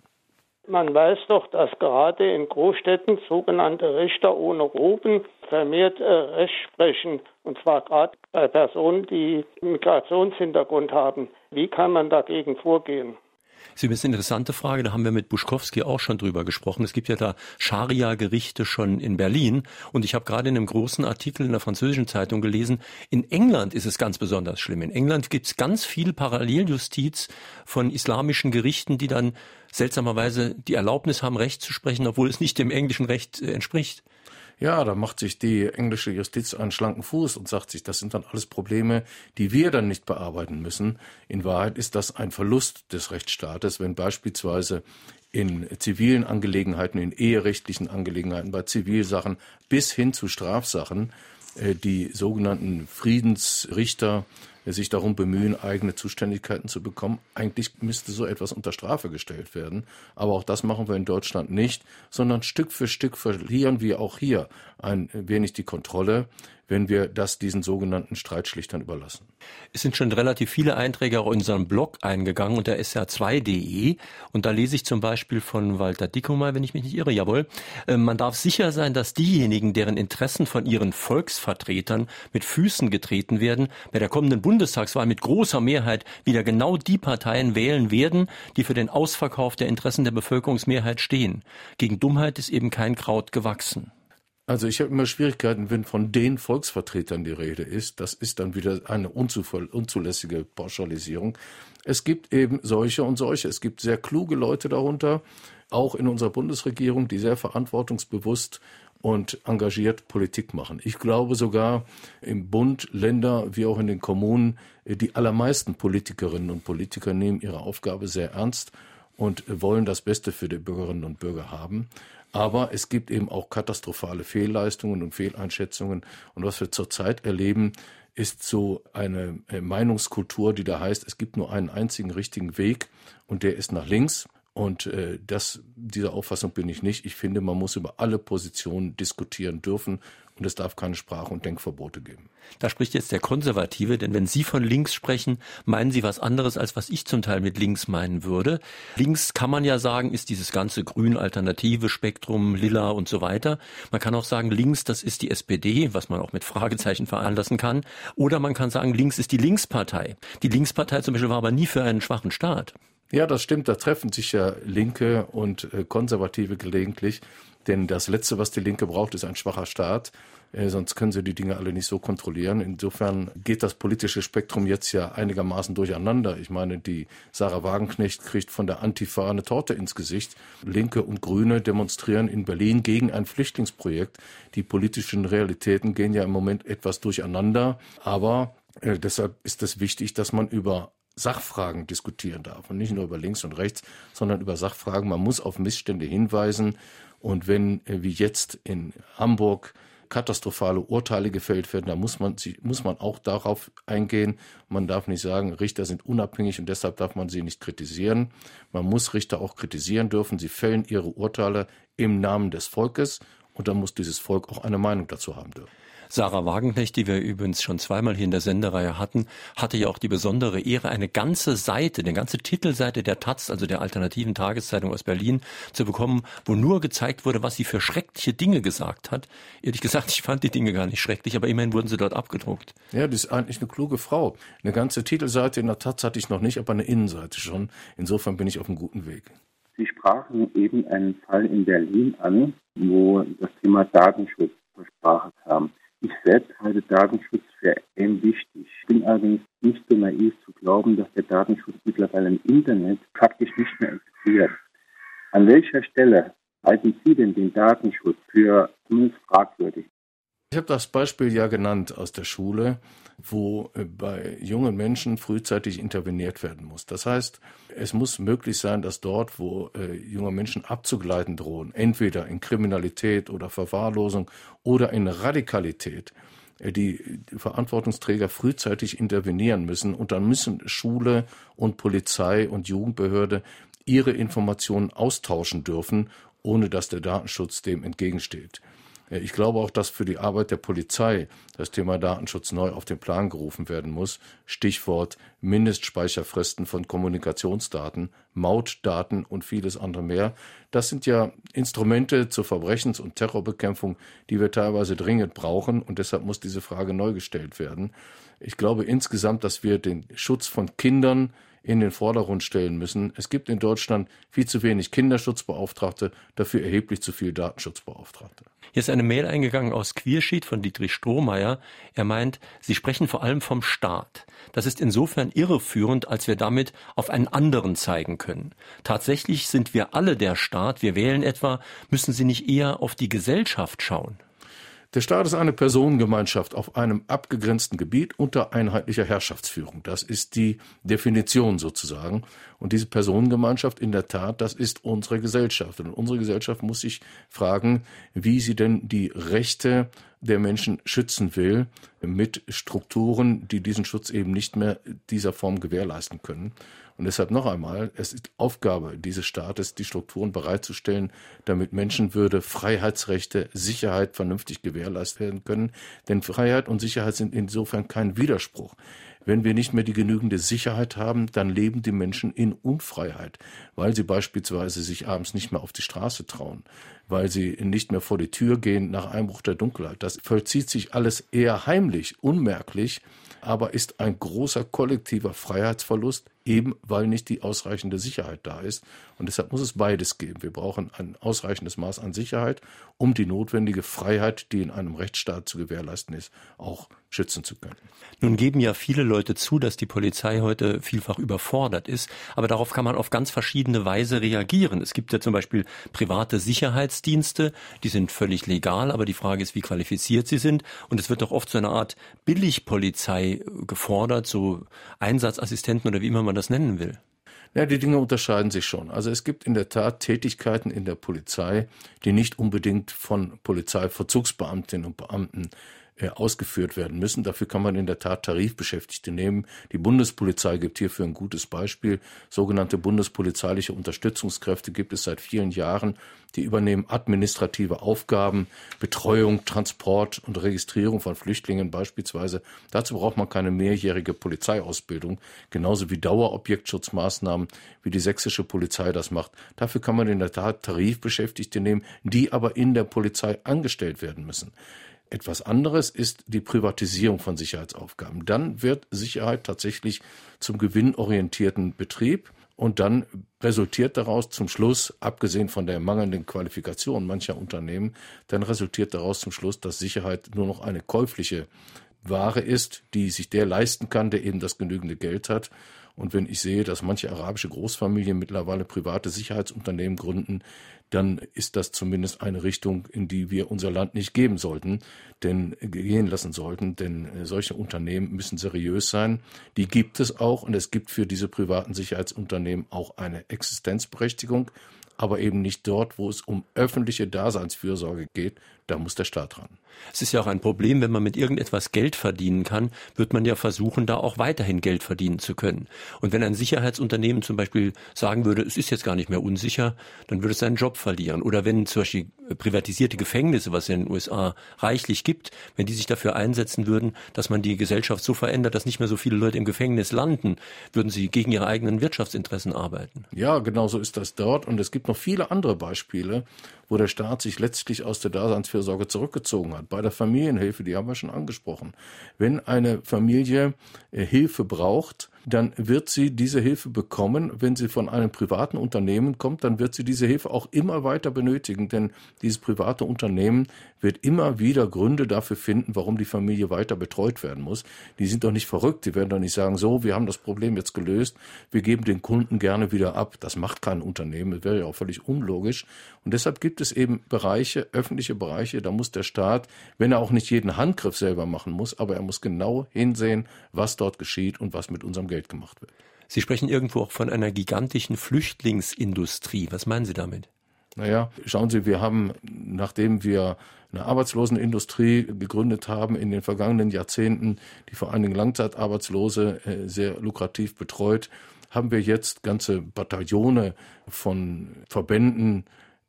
Man weiß doch, dass gerade in Großstädten sogenannte Richter ohne Roben vermehrt äh, Recht sprechen, und zwar gerade bei Personen, die Migrationshintergrund haben. Wie kann man dagegen vorgehen? Ist eine interessante Frage, da haben wir mit Buschkowski auch schon drüber gesprochen. Es gibt ja da Scharia-Gerichte schon in Berlin und ich habe gerade in einem großen Artikel in der französischen Zeitung gelesen, in England ist es ganz besonders schlimm. In England gibt es ganz viel Paralleljustiz von islamischen Gerichten, die dann seltsamerweise die Erlaubnis haben, Recht zu sprechen, obwohl es nicht dem englischen Recht äh, entspricht. Ja, da macht sich die englische Justiz einen schlanken Fuß und sagt sich, das sind dann alles Probleme, die wir dann nicht bearbeiten müssen. In Wahrheit ist das ein Verlust des Rechtsstaates, wenn beispielsweise in zivilen Angelegenheiten, in eherechtlichen Angelegenheiten, bei Zivilsachen bis hin zu Strafsachen äh, die sogenannten Friedensrichter sich darum bemühen, eigene Zuständigkeiten zu bekommen. Eigentlich müsste so etwas unter Strafe gestellt werden. Aber auch das machen wir in Deutschland nicht, sondern Stück für Stück verlieren wir auch hier ein wenig die Kontrolle wenn wir das diesen sogenannten Streitschlichtern überlassen. Es sind schon relativ viele Einträge auch in unserem Blog eingegangen unter sr2.de und da lese ich zum Beispiel von Walter Dickomer, wenn ich mich nicht irre, jawohl, äh, man darf sicher sein, dass diejenigen, deren Interessen von ihren Volksvertretern mit Füßen getreten werden, bei der kommenden Bundestagswahl mit großer Mehrheit wieder genau die Parteien wählen werden, die für den Ausverkauf der Interessen der Bevölkerungsmehrheit stehen. Gegen Dummheit ist eben kein Kraut gewachsen. Also ich habe immer Schwierigkeiten, wenn von den Volksvertretern die Rede ist. Das ist dann wieder eine unzulässige Pauschalisierung. Es gibt eben solche und solche. Es gibt sehr kluge Leute darunter, auch in unserer Bundesregierung, die sehr verantwortungsbewusst und engagiert Politik machen. Ich glaube sogar im Bund, Länder wie auch in den Kommunen, die allermeisten Politikerinnen und Politiker nehmen ihre Aufgabe sehr ernst und wollen das Beste für die Bürgerinnen und Bürger haben. Aber es gibt eben auch katastrophale Fehlleistungen und Fehleinschätzungen. Und was wir zurzeit erleben, ist so eine äh, Meinungskultur, die da heißt, es gibt nur einen einzigen richtigen Weg und der ist nach links. Und äh, das, dieser Auffassung bin ich nicht. Ich finde, man muss über alle Positionen diskutieren dürfen und es darf keine Sprach- und Denkverbote geben. Da spricht jetzt der Konservative, denn wenn Sie von links sprechen, meinen Sie was anderes, als was ich zum Teil mit links meinen würde. Links kann man ja sagen, ist dieses ganze grün-alternative Spektrum, lila und so weiter. Man kann auch sagen, links, das ist die SPD, was man auch mit Fragezeichen veranlassen kann. Oder man kann sagen, links ist die Linkspartei. Die Linkspartei zum Beispiel war aber nie für einen schwachen Staat. Ja, das stimmt. Da treffen sich ja Linke und äh, Konservative gelegentlich. Denn das Letzte, was die Linke braucht, ist ein schwacher Staat. Äh, sonst können sie die Dinge alle nicht so kontrollieren. Insofern geht das politische Spektrum jetzt ja einigermaßen durcheinander. Ich meine, die Sarah Wagenknecht kriegt von der Antifa eine Torte ins Gesicht. Linke und Grüne demonstrieren in Berlin gegen ein Flüchtlingsprojekt. Die politischen Realitäten gehen ja im Moment etwas durcheinander. Aber äh, deshalb ist es wichtig, dass man über Sachfragen diskutieren darf und nicht nur über links und rechts, sondern über Sachfragen. Man muss auf Missstände hinweisen und wenn, äh, wie jetzt in Hamburg, katastrophale Urteile gefällt werden, da muss man, muss man auch darauf eingehen. Man darf nicht sagen, Richter sind unabhängig und deshalb darf man sie nicht kritisieren. Man muss Richter auch kritisieren dürfen. Sie fällen ihre Urteile im Namen des Volkes und dann muss dieses Volk auch eine Meinung dazu haben dürfen. Sarah Wagenknecht, die wir übrigens schon zweimal hier in der Sendereihe hatten, hatte ja auch die besondere Ehre, eine ganze Seite, eine ganze Titelseite der Taz, also der alternativen Tageszeitung aus Berlin, zu bekommen, wo nur gezeigt wurde, was sie für schreckliche Dinge gesagt hat. Ehrlich gesagt, ich fand die Dinge gar nicht schrecklich, aber immerhin wurden sie dort abgedruckt. Ja, die ist eigentlich eine kluge Frau. Eine ganze Titelseite in der Taz hatte ich noch nicht, aber eine Innenseite schon. Insofern bin ich auf einem guten Weg. Sie sprachen eben einen Fall in Berlin an, wo das Thema Datenschutz zur Sprache kam. Ich selbst halte Datenschutz für extrem wichtig. Ich bin allerdings nicht so naiv zu glauben, dass der Datenschutz mittlerweile im Internet praktisch nicht mehr existiert. An welcher Stelle halten Sie denn den Datenschutz für zumindest fragwürdig? Ich habe das Beispiel ja genannt aus der Schule, wo äh, bei jungen Menschen frühzeitig interveniert werden muss. Das heißt, es muss möglich sein, dass dort, wo äh, junge Menschen abzugleiten drohen, entweder in Kriminalität oder Verwahrlosung oder in Radikalität, äh, die Verantwortungsträger frühzeitig intervenieren müssen. Und dann müssen Schule und Polizei und Jugendbehörde ihre Informationen austauschen dürfen, ohne dass der Datenschutz dem entgegensteht. Ich glaube auch, dass für die Arbeit der Polizei das Thema Datenschutz neu auf den Plan gerufen werden muss. Stichwort Mindestspeicherfristen von Kommunikationsdaten, Mautdaten und vieles andere mehr. Das sind ja Instrumente zur Verbrechens- und Terrorbekämpfung, die wir teilweise dringend brauchen und deshalb muss diese Frage neu gestellt werden. Ich glaube insgesamt, dass wir den Schutz von Kindern in den Vordergrund stellen müssen. Es gibt in Deutschland viel zu wenig Kinderschutzbeauftragte, dafür erheblich zu viel Datenschutzbeauftragte. Hier ist eine Mail eingegangen aus Quierschied von Dietrich Strohmeier. Er meint, Sie sprechen vor allem vom Staat. Das ist insofern irreführend, als wir damit auf einen anderen zeigen können. Tatsächlich sind wir alle der Staat. Wir wählen etwa, müssen Sie nicht eher auf die Gesellschaft schauen? Der Staat ist eine Personengemeinschaft auf einem abgegrenzten Gebiet unter einheitlicher Herrschaftsführung. Das ist die Definition sozusagen. Und diese Personengemeinschaft in der Tat, das ist unsere Gesellschaft. Und unsere Gesellschaft muss sich fragen, wie sie denn die Rechte der Menschen schützen will, mit Strukturen, die diesen Schutz eben nicht mehr dieser Form gewährleisten können. Und deshalb noch einmal, es ist Aufgabe dieses Staates, die Strukturen bereitzustellen, damit Menschenwürde, Freiheitsrechte, Sicherheit vernünftig gewährleistet werden können. Denn Freiheit und Sicherheit sind insofern kein Widerspruch. Wenn wir nicht mehr die genügende Sicherheit haben, dann leben die Menschen in Unfreiheit, weil sie beispielsweise sich abends nicht mehr auf die Straße trauen, weil sie nicht mehr vor die Tür gehen nach Einbruch der Dunkelheit. Das vollzieht sich alles eher heimlich, unmerklich, aber ist ein großer kollektiver Freiheitsverlust, eben weil nicht die ausreichende Sicherheit da ist. Und deshalb muss es beides geben. Wir brauchen ein ausreichendes Maß an Sicherheit, um die notwendige Freiheit, die in einem Rechtsstaat zu gewährleisten ist, auch schützen zu können. Nun geben ja viele Leute zu, dass die Polizei heute vielfach überfordert ist, aber darauf kann man auf ganz verschiedene Weise reagieren. Es gibt ja zum Beispiel private Sicherheitsdienste, die sind völlig legal, aber die Frage ist, wie qualifiziert sie sind. Und es wird doch oft so eine Art Billigpolizei gefordert, so Einsatzassistenten oder wie immer man man das nennen will. Ja, die Dinge unterscheiden sich schon. Also es gibt in der Tat Tätigkeiten in der Polizei, die nicht unbedingt von Polizeiverzugsbeamtinnen und Beamten äh, ausgeführt werden müssen. Dafür kann man in der Tat Tarifbeschäftigte nehmen. Die Bundespolizei gibt hierfür ein gutes Beispiel. Sogenannte bundespolizeiliche Unterstützungskräfte gibt es seit vielen Jahren. Die übernehmen administrative Aufgaben, Betreuung, Transport und Registrierung von Flüchtlingen beispielsweise. Dazu braucht man keine mehrjährige Polizeiausbildung, genauso wie Dauerbjektschutzmaßnahmen, wie die sächsische Polizei das macht. Dafür kann man in der Tat Tarifbeschäftigte nehmen, die aber in der Polizei angestellt werden müssen. Etwas anderes ist die Privatisierung von Sicherheitsaufgaben. Dann wird Sicherheit tatsächlich zum gewinnorientierten Betrieb und dann resultiert daraus zum Schluss, abgesehen von der mangelnden Qualifikation mancher Unternehmen, dann resultiert daraus zum Schluss, dass Sicherheit nur noch eine käufliche Ware ist, die sich der leisten kann, der eben das genügende Geld hat. Und wenn ich sehe, dass manche arabische Großfamilien mittlerweile private Sicherheitsunternehmen gründen, dann ist das zumindest eine Richtung, in die wir unser Land nicht geben sollten, denn gehen lassen sollten, denn äh, solche Unternehmen müssen seriös sein. Die gibt es auch und es gibt für diese privaten Sicherheitsunternehmen auch eine Existenzberechtigung, aber eben nicht dort, wo es um öffentliche Daseinsfürsorge geht, da muss der Staat ran. Es ist ja auch ein Problem, wenn man mit irgendetwas Geld verdienen kann, wird man ja versuchen, da auch weiterhin Geld verdienen zu können. Und wenn ein Sicherheitsunternehmen zum Beispiel sagen würde, es ist jetzt gar nicht mehr unsicher, dann würde es seinen Job verlieren. Oder wenn zum Beispiel privatisierte Gefängnisse, was es in den USA reichlich gibt, wenn die sich dafür einsetzen würden, dass man die Gesellschaft so verändert, dass nicht mehr so viele Leute im Gefängnis landen, würden sie gegen ihre eigenen Wirtschaftsinteressen arbeiten. Ja, genau so ist das dort. Und es gibt noch viele andere Beispiele, wo der Staat sich letztlich aus der Daseinsfürsorge zurückgezogen hat. Bei der Familienhilfe, die haben wir schon angesprochen. Wenn eine Familie äh, Hilfe braucht, dann wird sie diese Hilfe bekommen. Wenn sie von einem privaten Unternehmen kommt, dann wird sie diese Hilfe auch immer weiter benötigen, denn dieses private Unternehmen wird immer wieder Gründe dafür finden, warum die Familie weiter betreut werden muss. Die sind doch nicht verrückt, die werden doch nicht sagen, so, wir haben das Problem jetzt gelöst, wir geben den Kunden gerne wieder ab. Das macht kein Unternehmen, das wäre ja auch völlig unlogisch. Und deshalb gibt es eben Bereiche, öffentliche Bereiche, da muss der Staat, wenn er auch nicht jeden Handgriff selber machen muss, aber er muss genau hinsehen, was dort geschieht und was mit unserem Geld Geld gemacht wird. Sie sprechen irgendwo auch von einer gigantischen Flüchtlingsindustrie. Was meinen Sie damit? Naja, schauen Sie, wir haben, nachdem wir eine Arbeitslosenindustrie gegründet haben in den vergangenen Jahrzehnten, die vor allen Dingen Langzeitarbeitslose äh, sehr lukrativ betreut, haben wir jetzt ganze Bataillone von Verbänden,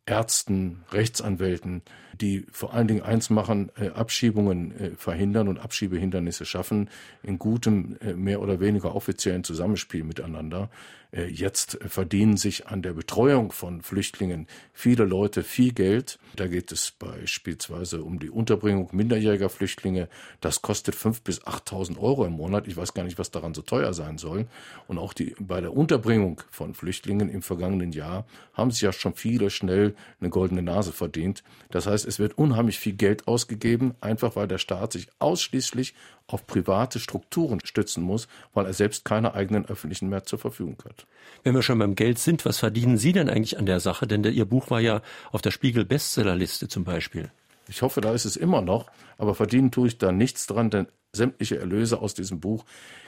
Ärzten, Rechtsanwälten, die vor allen Dingen eins machen, äh, Abschiebungen äh, verhindern und Abschiebehindernisse schaffen, in gutem, äh, mehr oder weniger offiziellen Zusammenspiel miteinander. Äh, jetzt verdienen sich an der Betreuung von Flüchtlingen viele Leute viel Geld. Da geht es beispielsweise um die Unterbringung minderjähriger Flüchtlinge. Das kostet fünf bis achttausend Euro im Monat. Ich weiß gar nicht, was daran so teuer sein soll. Und auch die, bei der Unterbringung von Flüchtlingen im vergangenen Jahr haben sich ja schon viele schnell eine goldene Nase verdient. Das heißt, es wird unheimlich viel Geld ausgegeben, einfach weil der Staat sich ausschließlich auf private Strukturen stützen muss, weil er selbst keine eigenen öffentlichen mehr zur Verfügung hat. Wenn wir schon beim Geld sind, was verdienen Sie denn eigentlich an der Sache? Denn der, Ihr Buch war ja auf der Spiegel Bestsellerliste zum Beispiel. Ich hoffe, da ist es immer noch, aber verdienen tue ich da nichts dran, denn sämtliche Erlöse aus diesem Buch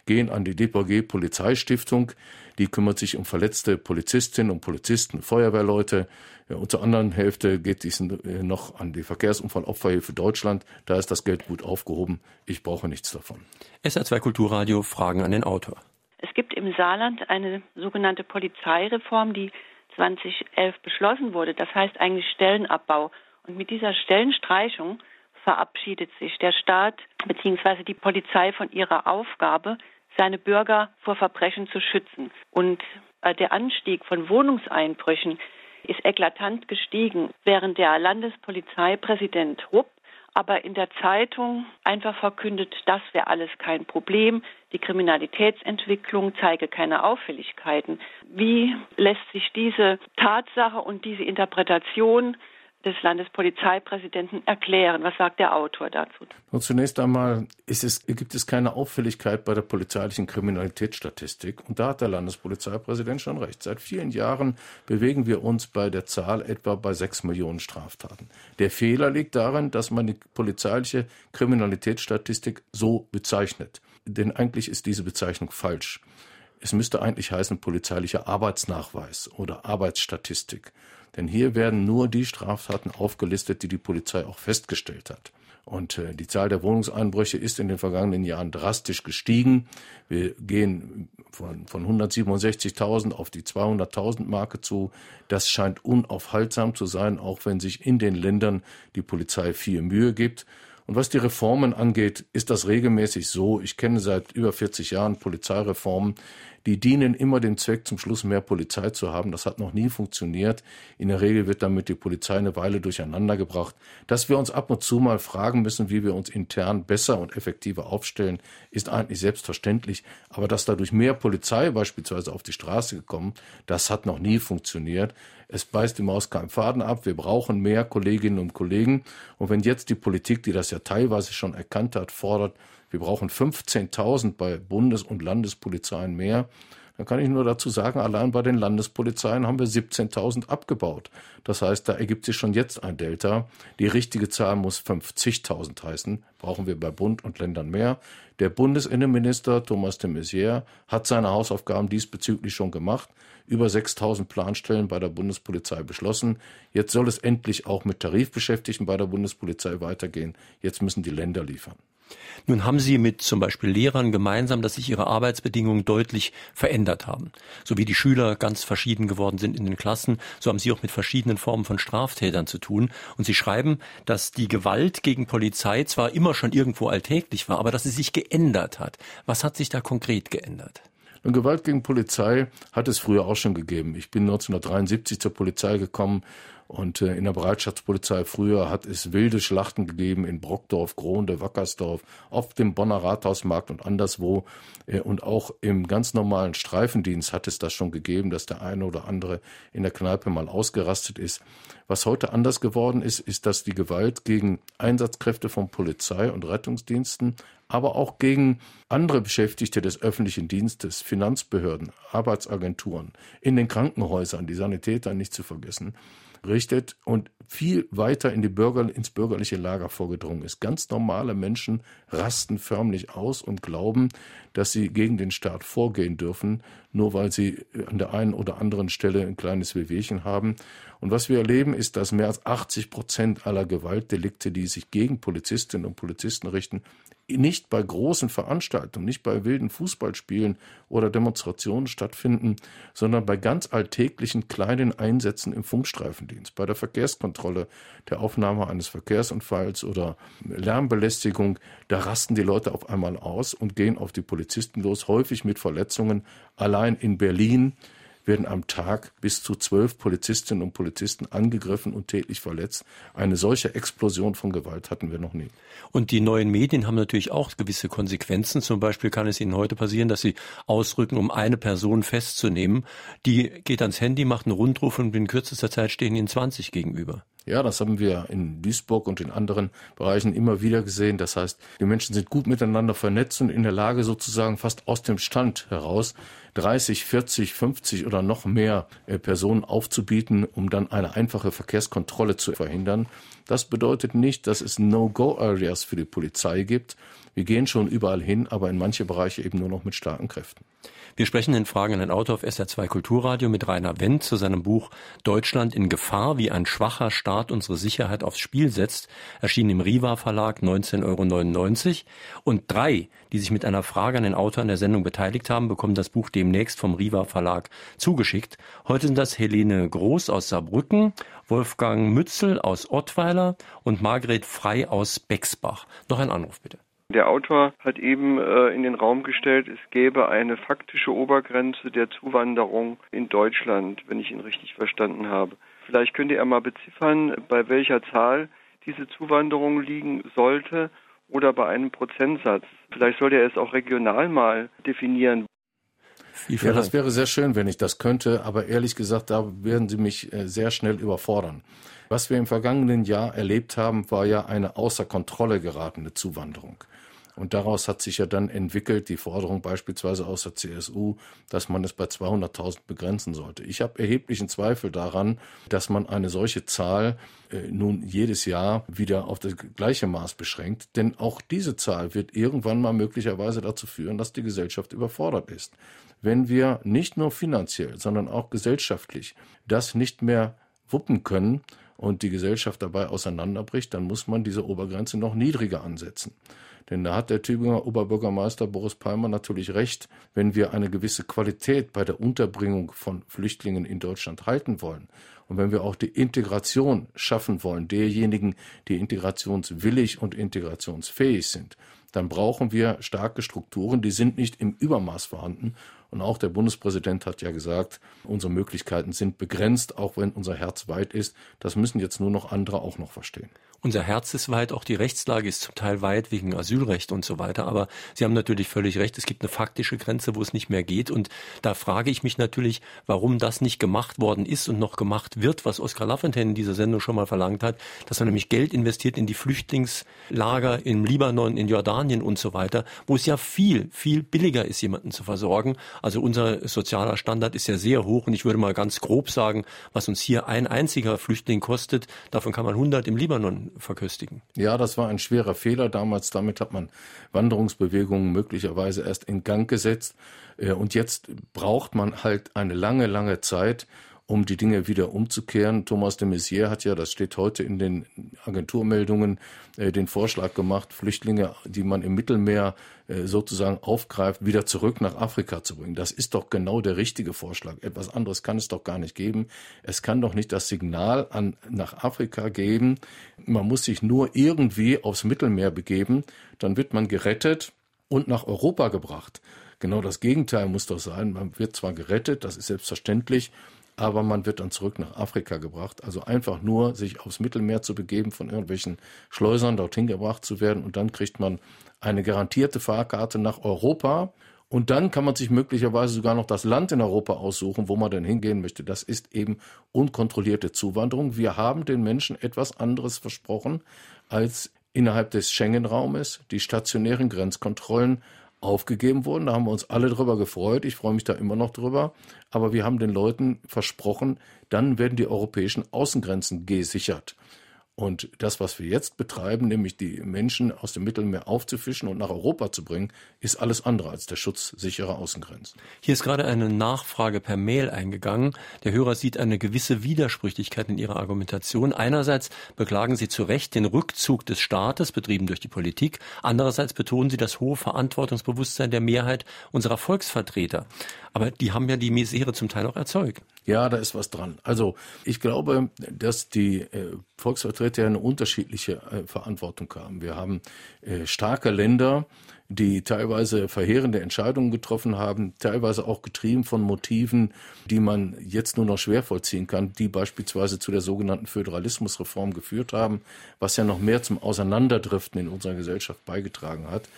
gehen an die DPG Polizeistiftung. Die kümmert sich um verletzte Polizistinnen und Polizisten, Feuerwehrleute. Ja, und zur anderen Hälfte geht dies äh, noch an die Verkehrsunfallopferhilfe Deutschland. Da ist das Geld gut aufgehoben. Ich brauche nichts davon. SR2 Kulturradio Fragen an den Autor. Es gibt im Saarland eine sogenannte Polizeireform, die 2011 beschlossen wurde. Das heißt eigentlich Stellenabbau. Und mit dieser Stellenstreichung verabschiedet sich der Staat bzw. die Polizei von ihrer Aufgabe, seine Bürger vor Verbrechen zu schützen. Und äh, der Anstieg von Wohnungseinbrüchen ist eklatant gestiegen, während der Landespolizeipräsident Rupp aber in der Zeitung einfach verkündet, das wäre alles kein Problem, die Kriminalitätsentwicklung zeige keine Auffälligkeiten. Wie lässt sich diese Tatsache und diese Interpretation des Landespolizeipräsidenten erklären. Was sagt der Autor dazu? Und zunächst einmal es, gibt es keine Auffälligkeit bei der polizeilichen Kriminalitätsstatistik. Und da hat der Landespolizeipräsident schon recht. Seit vielen Jahren bewegen wir uns bei der Zahl etwa bei sechs Millionen Straftaten. Der Fehler liegt darin, dass man die polizeiliche Kriminalitätsstatistik so bezeichnet. Denn eigentlich ist diese Bezeichnung falsch. Es müsste eigentlich heißen polizeilicher Arbeitsnachweis oder Arbeitsstatistik. Denn hier werden nur die Straftaten aufgelistet, die die Polizei auch festgestellt hat. Und äh, die Zahl der Wohnungseinbrüche ist in den vergangenen Jahren drastisch gestiegen. Wir gehen von, von 167.000 auf die 200.000 Marke zu. Das scheint unaufhaltsam zu sein, auch wenn sich in den Ländern die Polizei viel Mühe gibt. Und was die Reformen angeht, ist das regelmäßig so. Ich kenne seit über 40 Jahren Polizeireformen, die dienen immer dem Zweck, zum Schluss mehr Polizei zu haben. Das hat noch nie funktioniert. In der Regel wird damit die Polizei eine Weile durcheinander gebracht. Dass wir uns ab und zu mal fragen müssen, wie wir uns intern besser und effektiver aufstellen, ist eigentlich selbstverständlich. Aber dass dadurch mehr Polizei beispielsweise auf die Straße gekommen, das hat noch nie funktioniert. Es beißt die Maus keinen Faden ab. Wir brauchen mehr Kolleginnen und Kollegen. Und wenn jetzt die Politik, die das ja teilweise schon erkannt hat, fordert, wir brauchen 15.000 bei Bundes- und Landespolizeien mehr. Dann kann ich nur dazu sagen, allein bei den Landespolizeien haben wir 17.000 abgebaut. Das heißt, da ergibt sich schon jetzt ein Delta. Die richtige Zahl muss 50.000 heißen. Brauchen wir bei Bund und Ländern mehr. Der Bundesinnenminister Thomas de Maizière hat seine Hausaufgaben diesbezüglich schon gemacht. Über 6.000 Planstellen bei der Bundespolizei beschlossen. Jetzt soll es endlich auch mit Tarifbeschäftigten bei der Bundespolizei weitergehen. Jetzt müssen die Länder liefern. Nun haben Sie mit zum Beispiel Lehrern gemeinsam, dass sich ihre Arbeitsbedingungen deutlich verändert haben. So wie die Schüler ganz verschieden geworden sind in den Klassen, so haben Sie auch mit verschiedenen Formen von Straftätern zu tun. Und Sie schreiben, dass die Gewalt gegen Polizei zwar immer schon irgendwo alltäglich war, aber dass sie sich geändert hat. Was hat sich da konkret geändert? Und Gewalt gegen Polizei hat es früher auch schon gegeben. Ich bin 1973 zur Polizei gekommen und äh, in der Bereitschaftspolizei früher hat es wilde Schlachten gegeben in Brockdorf, Gronde, Wackersdorf, auf dem Bonner Rathausmarkt und anderswo. Äh, und auch im ganz normalen Streifendienst hat es das schon gegeben, dass der eine oder andere in der Kneipe mal ausgerastet ist. Was heute anders geworden ist, ist, dass die Gewalt gegen Einsatzkräfte von Polizei und Rettungsdiensten, aber auch gegen andere Beschäftigte des öffentlichen Dienstes, Finanzbehörden, Arbeitsagenturen, in den Krankenhäusern, die Sanitäter nicht zu vergessen, richtet und viel weiter in die Bürger, ins bürgerliche Lager vorgedrungen ist. Ganz normale Menschen rasten förmlich aus und glauben, dass sie gegen den Staat vorgehen dürfen, nur weil sie an der einen oder anderen Stelle ein kleines Wehwehchen haben. Und was wir erleben, ist, dass mehr als 80 Prozent aller Gewaltdelikte, die sich gegen Polizistinnen und Polizisten richten, nicht bei großen Veranstaltungen, nicht bei wilden Fußballspielen oder Demonstrationen stattfinden, sondern bei ganz alltäglichen kleinen Einsätzen im Funkstreifendienst, bei der Verkehrskontrolle, der Aufnahme eines Verkehrsunfalls oder Lärmbelästigung. Da rasten die Leute auf einmal aus und gehen auf die Polizisten los, häufig mit Verletzungen. Allein in Berlin werden am Tag bis zu zwölf Polizistinnen und Polizisten angegriffen und tätlich verletzt. Eine solche Explosion von Gewalt hatten wir noch nie. Und die neuen Medien haben natürlich auch gewisse Konsequenzen. Zum Beispiel kann es Ihnen heute passieren, dass Sie ausrücken, um eine Person festzunehmen. Die geht ans Handy, macht einen Rundruf und in kürzester Zeit stehen Ihnen 20 gegenüber. Ja, das haben wir in Duisburg und in anderen Bereichen immer wieder gesehen. Das heißt, die Menschen sind gut miteinander vernetzt und in der Lage sozusagen fast aus dem Stand heraus 30, 40, 50 oder noch mehr äh, Personen aufzubieten, um dann eine einfache Verkehrskontrolle zu verhindern. Das bedeutet nicht, dass es No-Go-Areas für die Polizei gibt. Wir gehen schon überall hin, aber in manche Bereiche eben nur noch mit starken Kräften. Wir sprechen in Fragen an den Autor auf SR2 Kulturradio mit Rainer Wendt zu seinem Buch Deutschland in Gefahr, wie ein schwacher Staat unsere Sicherheit aufs Spiel setzt, erschienen im Riva Verlag 19,99 Euro. Und drei, die sich mit einer Frage an den Autor an der Sendung beteiligt haben, bekommen das Buch demnächst vom Riva Verlag zugeschickt. Heute sind das Helene Groß aus Saarbrücken, Wolfgang Mützel aus Ottweiler und Margret Frei aus Bexbach. Noch ein Anruf bitte. Der Autor hat eben äh, in den Raum gestellt, es gäbe eine faktische Obergrenze der Zuwanderung in Deutschland, wenn ich ihn richtig verstanden habe. Vielleicht könnte er mal beziffern, bei welcher Zahl diese Zuwanderung liegen sollte oder bei einem Prozentsatz. Vielleicht sollte er es auch regional mal definieren. Ja, das wäre sehr schön, wenn ich das könnte, aber ehrlich gesagt, da werden Sie mich äh, sehr schnell überfordern. Was wir im vergangenen Jahr erlebt haben, war ja eine außer Kontrolle geratene Zuwanderung. Und daraus hat sich ja dann entwickelt die Forderung beispielsweise aus der CSU, dass man es bei 200.000 begrenzen sollte. Ich habe erheblichen Zweifel daran, dass man eine solche Zahl äh, nun jedes Jahr wieder auf das gleiche Maß beschränkt. Denn auch diese Zahl wird irgendwann mal möglicherweise dazu führen, dass die Gesellschaft überfordert ist. Wenn wir nicht nur finanziell, sondern auch gesellschaftlich das nicht mehr wuppen können, und die Gesellschaft dabei auseinanderbricht, dann muss man diese Obergrenze noch niedriger ansetzen. Denn da hat der Tübinger Oberbürgermeister Boris Palmer natürlich recht, wenn wir eine gewisse Qualität bei der Unterbringung von Flüchtlingen in Deutschland halten wollen und wenn wir auch die Integration schaffen wollen, derjenigen, die integrationswillig und integrationsfähig sind, dann brauchen wir starke Strukturen, die sind nicht im Übermaß vorhanden. Und auch der Bundespräsident hat ja gesagt, unsere Möglichkeiten sind begrenzt, auch wenn unser Herz weit ist. Das müssen jetzt nur noch andere auch noch verstehen. Unser Herz ist weit, auch die Rechtslage ist zum Teil weit wegen Asylrecht und so weiter. Aber Sie haben natürlich völlig recht, es gibt eine faktische Grenze, wo es nicht mehr geht. Und da frage ich mich natürlich, warum das nicht gemacht worden ist und noch gemacht wird, was Oskar Lafontaine in dieser Sendung schon mal verlangt hat, dass man nämlich Geld investiert in die Flüchtlingslager im Libanon, in Jordanien und so weiter, wo es ja viel, viel billiger ist, jemanden zu versorgen. Also unser sozialer Standard ist ja sehr hoch und ich würde mal ganz grob sagen, was uns hier ein einziger Flüchtling kostet, davon kann man 100 im Libanon verköstigen. Ja, das war ein schwerer Fehler damals. Damit hat man Wanderungsbewegungen möglicherweise erst in Gang gesetzt. Äh, und jetzt braucht man halt eine lange, lange Zeit, um die Dinge wieder umzukehren. Thomas de Maizière hat ja, das steht heute in den Agenturmeldungen, äh, den Vorschlag gemacht, Flüchtlinge, die man im Mittelmeer äh, sozusagen aufgreift, wieder zurück nach Afrika zu bringen. Das ist doch genau der richtige Vorschlag. Etwas anderes kann es doch gar nicht geben. Es kann doch nicht das Signal an, nach Afrika geben, man muss sich nur irgendwie aufs Mittelmeer begeben, dann wird man gerettet und nach Europa gebracht. Genau das Gegenteil muss doch sein. Man wird zwar gerettet, das ist selbstverständlich, aber man wird dann zurück nach Afrika gebracht. Also einfach nur sich aufs Mittelmeer zu begeben, von irgendwelchen Schleusern dorthin gebracht zu werden und dann kriegt man eine garantierte Fahrkarte nach Europa. Und dann kann man sich möglicherweise sogar noch das Land in Europa aussuchen, wo man denn hingehen möchte. Das ist eben unkontrollierte Zuwanderung. Wir haben den Menschen etwas anderes versprochen als innerhalb des Schengen-Raumes. Die stationären Grenzkontrollen aufgegeben wurden. Da haben wir uns alle drüber gefreut. Ich freue mich da immer noch drüber. Aber wir haben den Leuten versprochen, dann werden die europäischen Außengrenzen gesichert. Und das, was wir jetzt betreiben, nämlich die Menschen aus dem Mittelmeer aufzufischen und nach Europa zu bringen, ist alles andere als der Schutz sicherer Außengrenzen. Hier ist gerade eine Nachfrage per Mail eingegangen. Der Hörer sieht eine gewisse Widersprüchlichkeit in Ihrer Argumentation. Einerseits beklagen Sie zu Recht den Rückzug des Staates, betrieben durch die Politik. Andererseits betonen Sie das hohe Verantwortungsbewusstsein der Mehrheit unserer Volksvertreter. Aber die haben ja die Misere zum Teil auch erzeugt. Ja, da ist was dran. Also ich glaube, dass die äh, Volksvertreter eine unterschiedliche äh, Verantwortung haben. Wir haben äh, starke Länder, die teilweise verheerende Entscheidungen getroffen haben, teilweise auch getrieben von Motiven, die man jetzt nur noch schwer vollziehen kann, die beispielsweise zu der sogenannten Föderalismusreform geführt haben, was ja noch mehr zum Auseinanderdriften in unserer Gesellschaft beigetragen hat.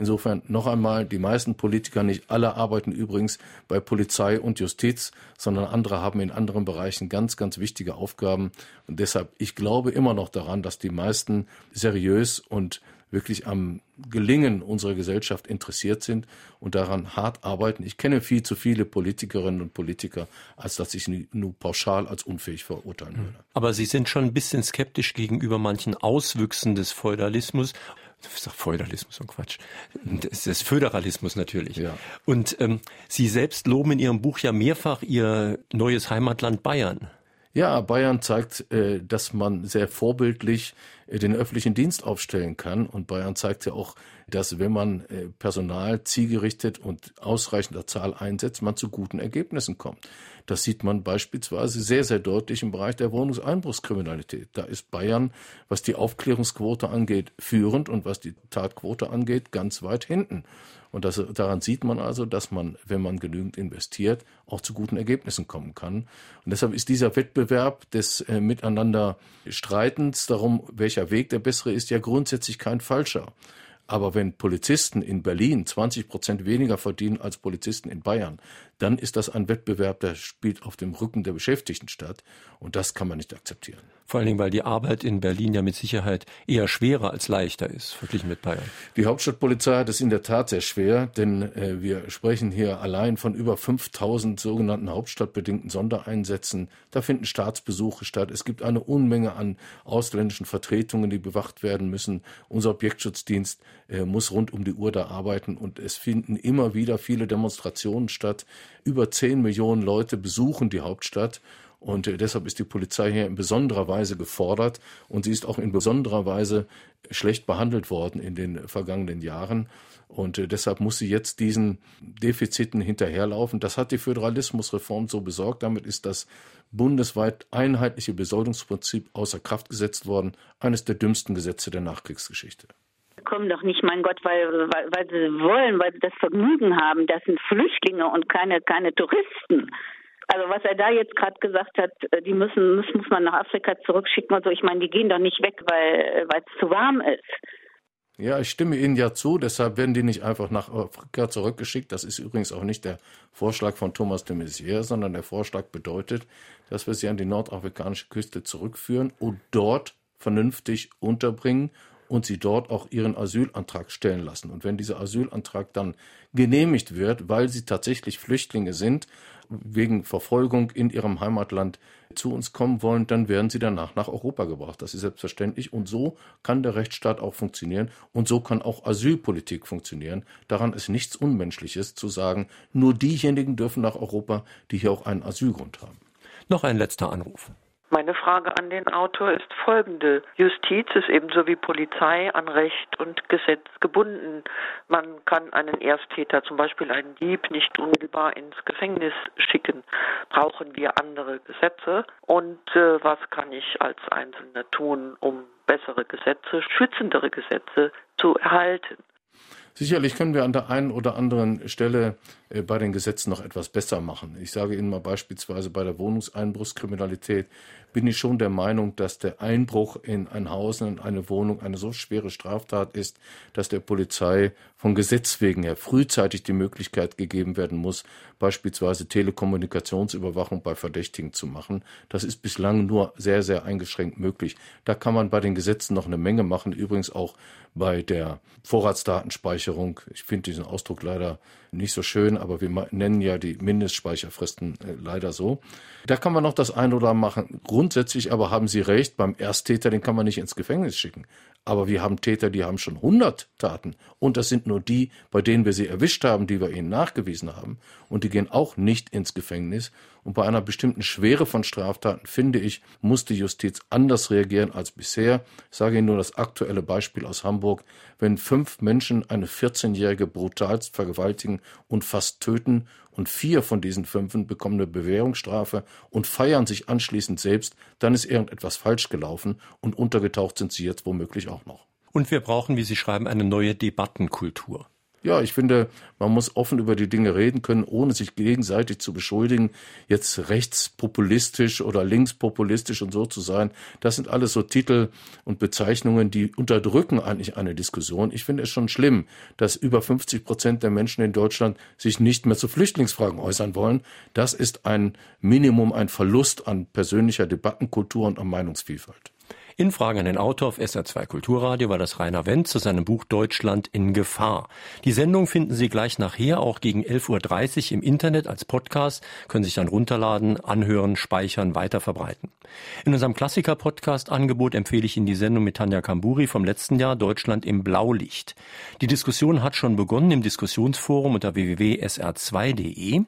Insofern noch einmal, die meisten Politiker, nicht alle arbeiten übrigens bei Polizei und Justiz, sondern andere haben in anderen Bereichen ganz, ganz wichtige Aufgaben. Und deshalb, ich glaube immer noch daran, dass die meisten seriös und wirklich am Gelingen unserer Gesellschaft interessiert sind und daran hart arbeiten. Ich kenne viel zu viele Politikerinnen und Politiker, als dass ich sie nur pauschal als unfähig verurteilen würde. Aber Sie sind schon ein bisschen skeptisch gegenüber manchen Auswüchsen des Feudalismus. Ich sag Feudalismus und Quatsch. Das ist Föderalismus natürlich. Ja. Und ähm, Sie selbst loben in Ihrem Buch ja mehrfach Ihr neues Heimatland Bayern. Ja, Bayern zeigt, äh, dass man sehr vorbildlich äh, den öffentlichen Dienst aufstellen kann. Und Bayern zeigt ja auch, dass wenn man äh, Personal zielgerichtet und ausreichender Zahl einsetzt, man zu guten Ergebnissen kommt. Das sieht man beispielsweise sehr, sehr deutlich im Bereich der Wohnungseinbruchskriminalität. Da ist Bayern, was die Aufklärungsquote angeht, führend und was die Tatquote angeht, ganz weit hinten. Und das, daran sieht man also, dass man, wenn man genügend investiert, auch zu guten Ergebnissen kommen kann. Und deshalb ist dieser Wettbewerb des äh, Miteinander Streitens darum, welcher Weg der bessere ist, ja grundsätzlich kein falscher. Aber wenn Polizisten in Berlin 20 Prozent weniger verdienen als Polizisten in Bayern, dann ist das ein Wettbewerb, der spielt auf dem Rücken der Beschäftigten statt. Und das kann man nicht akzeptieren. Vor allen Dingen, weil die Arbeit in Berlin ja mit Sicherheit eher schwerer als leichter ist, verglichen mit Bayern. Die Hauptstadtpolizei hat es in der Tat sehr schwer, denn äh, wir sprechen hier allein von über 5000 sogenannten hauptstadtbedingten Sondereinsätzen. Da finden Staatsbesuche statt. Es gibt eine Unmenge an ausländischen Vertretungen, die bewacht werden müssen. Unser Objektschutzdienst äh, muss rund um die Uhr da arbeiten und es finden immer wieder viele Demonstrationen statt. Über 10 Millionen Leute besuchen die Hauptstadt und äh, deshalb ist die Polizei hier in besonderer Weise gefordert und sie ist auch in besonderer Weise schlecht behandelt worden in den vergangenen Jahren. Und äh, deshalb muss sie jetzt diesen Defiziten hinterherlaufen. Das hat die Föderalismusreform so besorgt. Damit ist das bundesweit einheitliche Besoldungsprinzip außer Kraft gesetzt worden. Eines der dümmsten Gesetze der Nachkriegsgeschichte kommen doch nicht, mein Gott, weil, weil, weil sie wollen, weil sie das Vergnügen haben. Das sind Flüchtlinge und keine, keine Touristen. Also was er da jetzt gerade gesagt hat, äh, die müssen, muss, muss man nach Afrika zurückschicken und so. Ich meine, die gehen doch nicht weg, weil es zu warm ist. Ja, ich stimme Ihnen ja zu, deshalb werden die nicht einfach nach Afrika zurückgeschickt. Das ist übrigens auch nicht der Vorschlag von Thomas de Maizière, sondern der Vorschlag bedeutet, dass wir sie an die nordafrikanische Küste zurückführen und dort vernünftig unterbringen und sie dort auch ihren Asylantrag stellen lassen. Und wenn dieser Asylantrag dann genehmigt wird, weil sie tatsächlich Flüchtlinge sind, wegen Verfolgung in ihrem Heimatland zu uns kommen wollen, dann werden sie danach nach Europa gebracht. Das ist selbstverständlich. Und so kann der Rechtsstaat auch funktionieren. Und so kann auch Asylpolitik funktionieren. Daran ist nichts Unmenschliches zu sagen, nur diejenigen dürfen nach Europa, die hier auch einen Asylgrund haben. Noch ein letzter Anruf. Meine Frage an den Autor ist folgende. Justiz ist ebenso wie Polizei an Recht und Gesetz gebunden. Man kann einen Ersttäter, zum Beispiel einen Dieb, nicht unmittelbar ins Gefängnis schicken. Brauchen wir andere Gesetze? Und äh, was kann ich als Einzelner tun, um bessere Gesetze, schützendere Gesetze zu erhalten? Sicherlich können wir an der einen oder anderen Stelle äh, bei den Gesetzen noch etwas besser machen. Ich sage Ihnen mal beispielsweise bei der Wohnungseinbruchskriminalität bin ich schon der Meinung, dass der Einbruch in ein Haus, in eine Wohnung eine so schwere Straftat ist, dass der Polizei von Gesetz wegen her frühzeitig die Möglichkeit gegeben werden muss, beispielsweise Telekommunikationsüberwachung bei Verdächtigen zu machen. Das ist bislang nur sehr, sehr eingeschränkt möglich. Da kann man bei den Gesetzen noch eine Menge machen, übrigens auch bei der Vorratsdatenspeicherung. Ich finde diesen Ausdruck leider nicht so schön, aber wir nennen ja die Mindestspeicherfristen äh, leider so. Da kann man noch das ein oder andere machen. Grundsätzlich aber haben Sie recht, beim Ersttäter, den kann man nicht ins Gefängnis schicken. Aber wir haben Täter, die haben schon 100 Taten. Und das sind nur die, bei denen wir sie erwischt haben, die wir ihnen nachgewiesen haben. Und die gehen auch nicht ins Gefängnis. Und bei einer bestimmten Schwere von Straftaten, finde ich, muss die Justiz anders reagieren als bisher. Ich sage Ihnen nur das aktuelle Beispiel aus Hamburg. Wenn fünf Menschen eine 14-Jährige brutalst vergewaltigen und fast töten und vier von diesen fünfen bekommen eine Bewährungsstrafe und feiern sich anschließend selbst, dann ist irgendetwas falsch gelaufen und untergetaucht sind sie jetzt womöglich auch noch. Und wir brauchen, wie Sie schreiben, eine neue Debattenkultur. Ja, ich finde, man muss offen über die Dinge reden können, ohne sich gegenseitig zu beschuldigen, jetzt rechtspopulistisch oder linkspopulistisch und so zu sein. Das sind alles so Titel und Bezeichnungen, die unterdrücken eigentlich eine Diskussion. Ich finde es schon schlimm, dass über 50 Prozent der Menschen in Deutschland sich nicht mehr zu Flüchtlingsfragen äußern wollen. Das ist ein Minimum, ein Verlust an persönlicher Debattenkultur und an Meinungsvielfalt. In Fragen an den Autor auf SR2 Kulturradio war das Rainer Wendt zu seinem Buch Deutschland in Gefahr. Die Sendung finden Sie gleich nachher auch gegen 11.30 Uhr im Internet als Podcast, können sich dann runterladen, anhören, speichern, weiterverbreiten. In unserem Klassiker-Podcast-Angebot empfehle ich Ihnen die Sendung mit Tanja Kamburi vom letzten Jahr Deutschland im Blaulicht. Die Diskussion hat schon begonnen im Diskussionsforum unter www.sr2.de.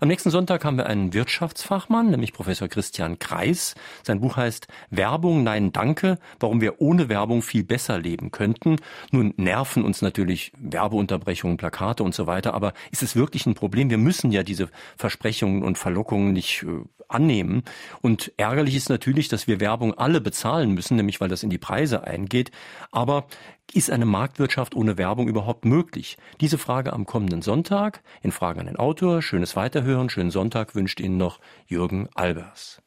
Am nächsten Sonntag haben wir einen Wirtschaftsfachmann, nämlich Professor Christian Kreis. Sein Buch heißt Werbung, nein, Dank Gedanke, warum wir ohne Werbung viel besser leben könnten. Nun nerven uns natürlich Werbeunterbrechungen, Plakate und so weiter, aber ist es wirklich ein Problem? Wir müssen ja diese Versprechungen und Verlockungen nicht äh, annehmen. Und ärgerlich ist natürlich, dass wir Werbung alle bezahlen müssen, nämlich weil das in die Preise eingeht. Aber ist eine Marktwirtschaft ohne Werbung überhaupt möglich? Diese Frage am kommenden Sonntag in Fragen an den Autor. Schönes Weiterhören, schönen Sonntag wünscht Ihnen noch Jürgen Albers.